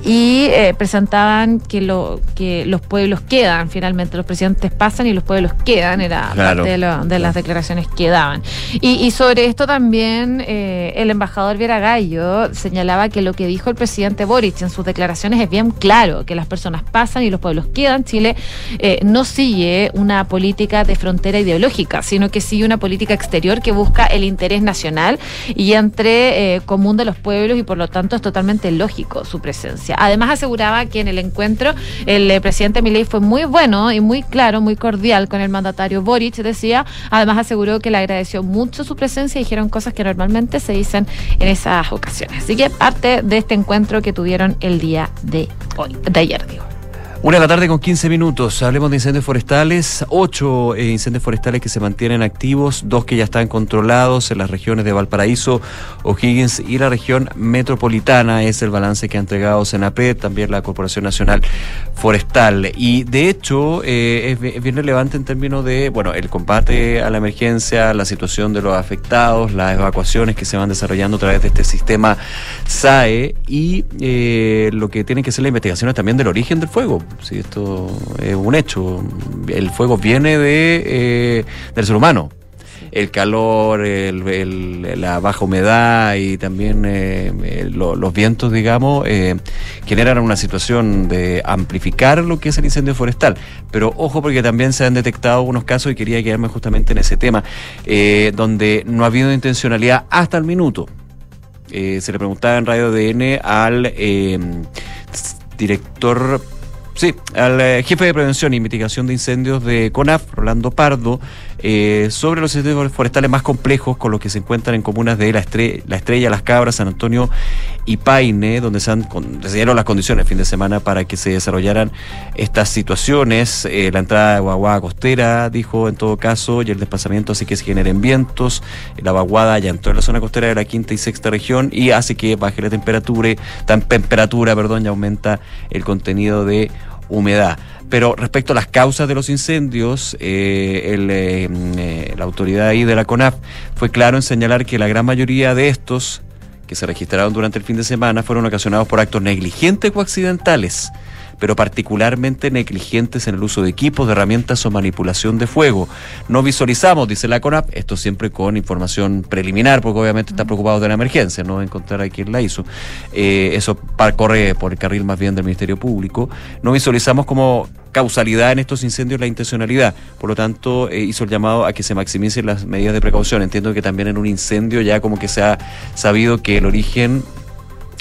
Y eh, presentaban que lo que los pueblos quedan finalmente los presidentes pasan y los pueblos quedan era Claro. parte de, lo- de las declaraciones que daban y, y sobre esto también eh, el embajador Viera Gallo señalaba que lo que dijo el presidente Boric en sus declaraciones es bien claro que las personas pasan y los pueblos quedan Chile eh, no sigue una política de frontera ideológica sino que sigue una política exterior que busca el interés nacional y entre eh, común de los pueblos y por lo tanto es totalmente lógico su presencia. Además aseguraba que en el encuentro el eh, presidente Milei fue muy bueno y muy claro, muy cordial con el mandatario Boric, decía. Además aseguró que le agradeció mucho su presencia y dijeron cosas que normalmente se dicen en esas ocasiones. Así que parte de este encuentro que tuvieron el día de hoy, de ayer, digo. Una de la tarde con 15 minutos. Hablemos de incendios forestales. Ocho eh, incendios forestales que se mantienen activos, dos que ya están controlados en las regiones de Valparaíso, O'Higgins y la región metropolitana. Es el balance que ha entregado Senapet, también la Corporación Nacional Forestal. Y de hecho, eh, es, es bien relevante en términos de, bueno, el combate a la emergencia, la situación de los afectados, las evacuaciones que se van desarrollando a través de este sistema SAE y eh, lo que tiene que ser la investigación es también del origen del fuego. Si esto es un hecho, el fuego viene de eh, del ser humano. El calor, el- el- la baja humedad y también eh, lo- los vientos, digamos, eh, generan una situación de amplificar lo que es el incendio forestal. Pero ojo porque también se han detectado unos casos y quería quedarme justamente en ese tema, eh, donde no ha habido intencionalidad hasta el minuto. Eh, se le preguntaba en Radio DN al director, sí, al eh, jefe de prevención y mitigación de incendios de CONAF, Rolando Pardo, eh, sobre los incendios forestales más complejos con los que se encuentran en comunas de La, Estre- La Estrella, Las Cabras, San Antonio y Paine, donde se, han, las condiciones el fin de semana para que se desarrollaran estas situaciones. Eh, la entrada de vaguada costera, dijo en todo caso, y el desplazamiento hace que se generen vientos. La vaguada ya entró en la zona costera de la quinta y sexta región y hace que baje la temperatura, temperatura, perdón, y aumenta el contenido de humedad. Pero respecto a las causas de los incendios, eh, el, eh, eh, la autoridad ahí de la CONAF fue claro en señalar que la gran mayoría de estos que se registraron durante el fin de semana fueron ocasionados por actos negligentes o accidentales, pero particularmente negligentes en el uso de equipos, de herramientas o manipulación de fuego. No visualizamos, dice la CONAP, esto siempre con información preliminar, porque obviamente está preocupado de la emergencia, no encontrar a quién la hizo. Eh, eso corre por el carril más bien del Ministerio Público. No visualizamos como causalidad en estos incendios la intencionalidad. Por lo tanto, eh, hizo el llamado a que se maximicen las medidas de precaución. Entiendo que también en un incendio ya como que se ha sabido que el origen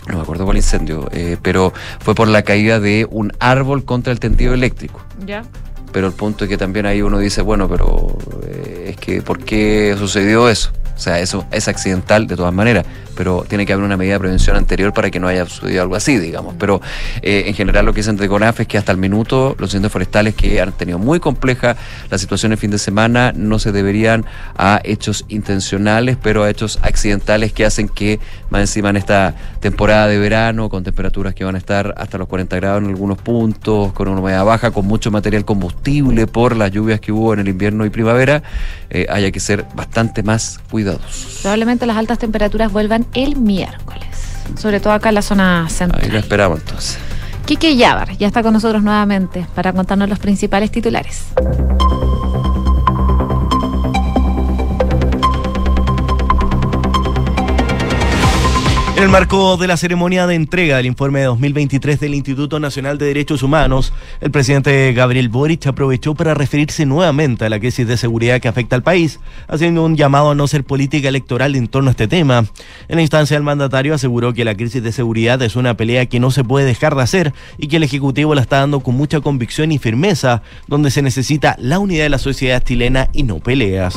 no me acuerdo cuál incendio, eh, pero fue por la caída de un árbol contra el tendido eléctrico. ¿Ya? Pero el punto es que también ahí uno dice, bueno, pero eh, es que ¿por qué sucedió eso? O sea, eso es accidental de todas maneras, pero tiene que haber una medida de prevención anterior para que no haya sucedido algo así, digamos. Pero eh, en general lo que dicen de CONAF es que hasta el minuto los incendios forestales que han tenido muy compleja la situación el fin de semana no se deberían a hechos intencionales, pero a hechos accidentales que hacen que más encima en esta temporada de verano, con temperaturas que van a estar hasta los 40 grados en algunos puntos, con una humedad baja, con mucho material combustible por las lluvias que hubo en el invierno y primavera, eh, haya que ser bastante más cuidadosos. Probablemente las altas temperaturas vuelvan el miércoles, sobre todo acá en la zona central. Ahí lo esperamos entonces. Quique Yabar ya está con nosotros nuevamente para contarnos los principales titulares. En el marco de la ceremonia de entrega del informe de 2023 del Instituto Nacional de Derechos Humanos, el presidente Gabriel Boric aprovechó para referirse nuevamente a la crisis de seguridad que afecta al país, haciendo un llamado a no ser política electoral en torno a este tema. En la instancia, el mandatario aseguró que la crisis de seguridad es una pelea que no se puede dejar de hacer y que el Ejecutivo la está dando con mucha convicción y firmeza, donde se necesita la unidad de la sociedad chilena y no peleas.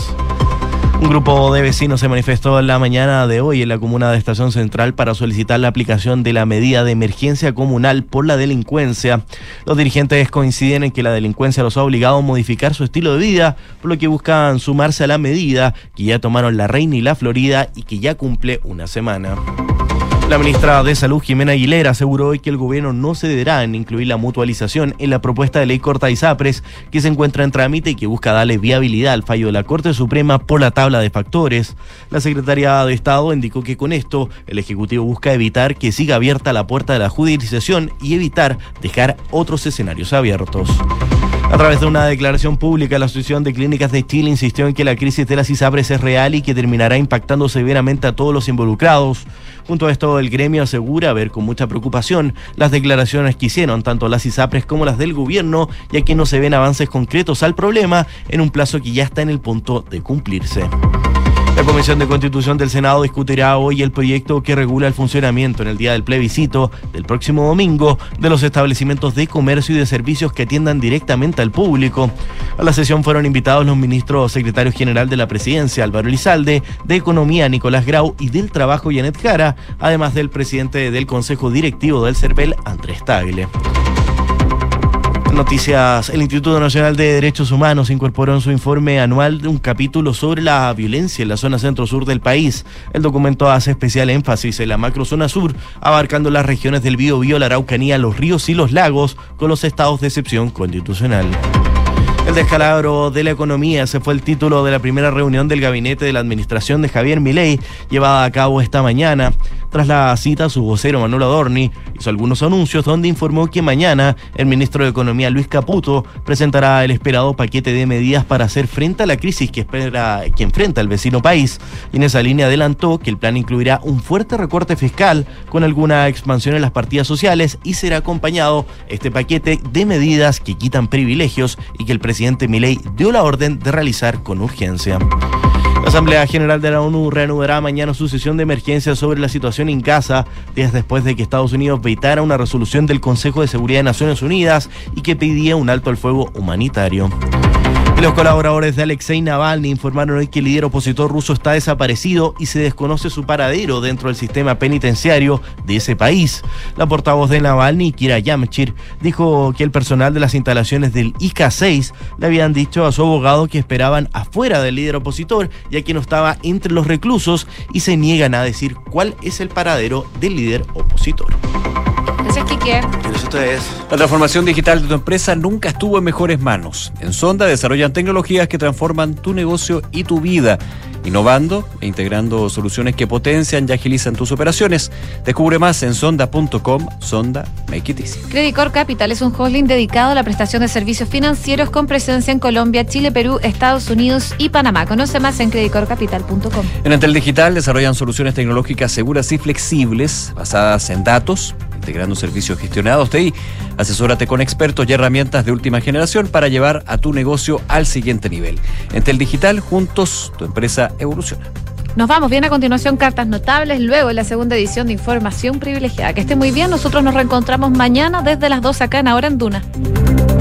Un grupo de vecinos se manifestó en la mañana de hoy en la comuna de Estación Central para solicitar la aplicación de la medida de emergencia comunal por la delincuencia. Los dirigentes coinciden en que la delincuencia los ha obligado a modificar su estilo de vida, por lo que buscan sumarse a la medida que ya tomaron la Reina y la Florida y que ya cumple una semana. La ministra de Salud, Jimena Aguilera, aseguró hoy que el gobierno no cederá en incluir la mutualización en la propuesta de ley corta ISAPRES que se encuentra en trámite y que busca darle viabilidad al fallo de la Corte Suprema por la tabla de factores. La secretaria de Estado indicó que con esto el Ejecutivo busca evitar que siga abierta la puerta de la judicialización y evitar dejar otros escenarios abiertos. A través de una declaración pública, la Asociación de Clínicas de Chile insistió en que la crisis de las ISAPRES es real y que terminará impactando severamente a todos los involucrados. Junto a esto, el gremio asegura ver con mucha preocupación las declaraciones que hicieron tanto las ISAPRES como las del gobierno, ya que no se ven avances concretos al problema en un plazo que ya está en el punto de cumplirse. La Comisión de Constitución del Senado discutirá hoy el proyecto que regula el funcionamiento en el día del plebiscito del próximo domingo de los establecimientos de comercio y de servicios que atiendan directamente al público. A la sesión fueron invitados los ministros secretarios general de la Presidencia, Álvaro Elizalde, de Economía, Nicolás Grau, y del Trabajo, Janet Jara, además del presidente del Consejo Directivo del CERVEL, Andrés Tagle. Noticias. El Instituto Nacional de Derechos Humanos incorporó en su informe anual un capítulo sobre la violencia en la zona centro-sur del país. El documento hace especial énfasis en la macrozona sur, abarcando las regiones del Bío, la Araucanía, los ríos y los lagos, con los estados de excepción constitucional. El descalabro de la economía se fue el título de la primera reunión del gabinete de la administración de Javier Milei, llevada a cabo esta mañana. Tras la cita, su vocero Manuel Adorni hizo algunos anuncios donde informó que mañana el ministro de Economía Luis Caputo presentará el esperado paquete de medidas para hacer frente a la crisis que espera que enfrenta el vecino país. Y en esa línea adelantó que el plan incluirá un fuerte recorte fiscal con alguna expansión en las partidas sociales y será acompañado este paquete de medidas que quitan privilegios y que el presidente Milei dio la orden de realizar con urgencia. La Asamblea General de la ONU reanudará mañana su sesión de emergencia sobre la situación en Gaza, días después de que Estados Unidos vetara una resolución del Consejo de Seguridad de Naciones Unidas y que pedía un alto al fuego humanitario. Los colaboradores de Alexei Navalny informaron hoy que el líder opositor ruso está desaparecido y se desconoce su paradero dentro del sistema penitenciario de ese país. La portavoz de Navalny, Kira Yamchir, dijo que el personal de las instalaciones del IK-6 le habían dicho a su abogado que esperaban afuera del líder opositor, ya que no estaba entre los reclusos y se niegan a decir cuál es el paradero del líder opositor. Gracias, Quique. La transformación digital de tu empresa nunca estuvo en mejores manos. En Sonda desarrollan tecnologías que transforman tu negocio y tu vida, innovando e integrando soluciones que potencian y agilizan tus operaciones. Descubre más en sonda.com. Sonda, make it easy. Credit Corp Capital es un holding dedicado a la prestación de servicios financieros con presencia en Colombia, Chile, Perú, Estados Unidos y Panamá. Conoce más en creditcorpcapital.com. En Entel Digital desarrollan soluciones tecnológicas seguras y flexibles basadas en datos integrando servicios gestionados de ahí. Asesórate con expertos y herramientas de última generación para llevar a tu negocio al siguiente nivel. Entel Digital, juntos, tu empresa evoluciona. Nos vamos bien a continuación, cartas notables, luego en la segunda edición de Información Privilegiada. Que esté muy bien, nosotros nos reencontramos mañana desde las 2 acá en Ahora en Duna.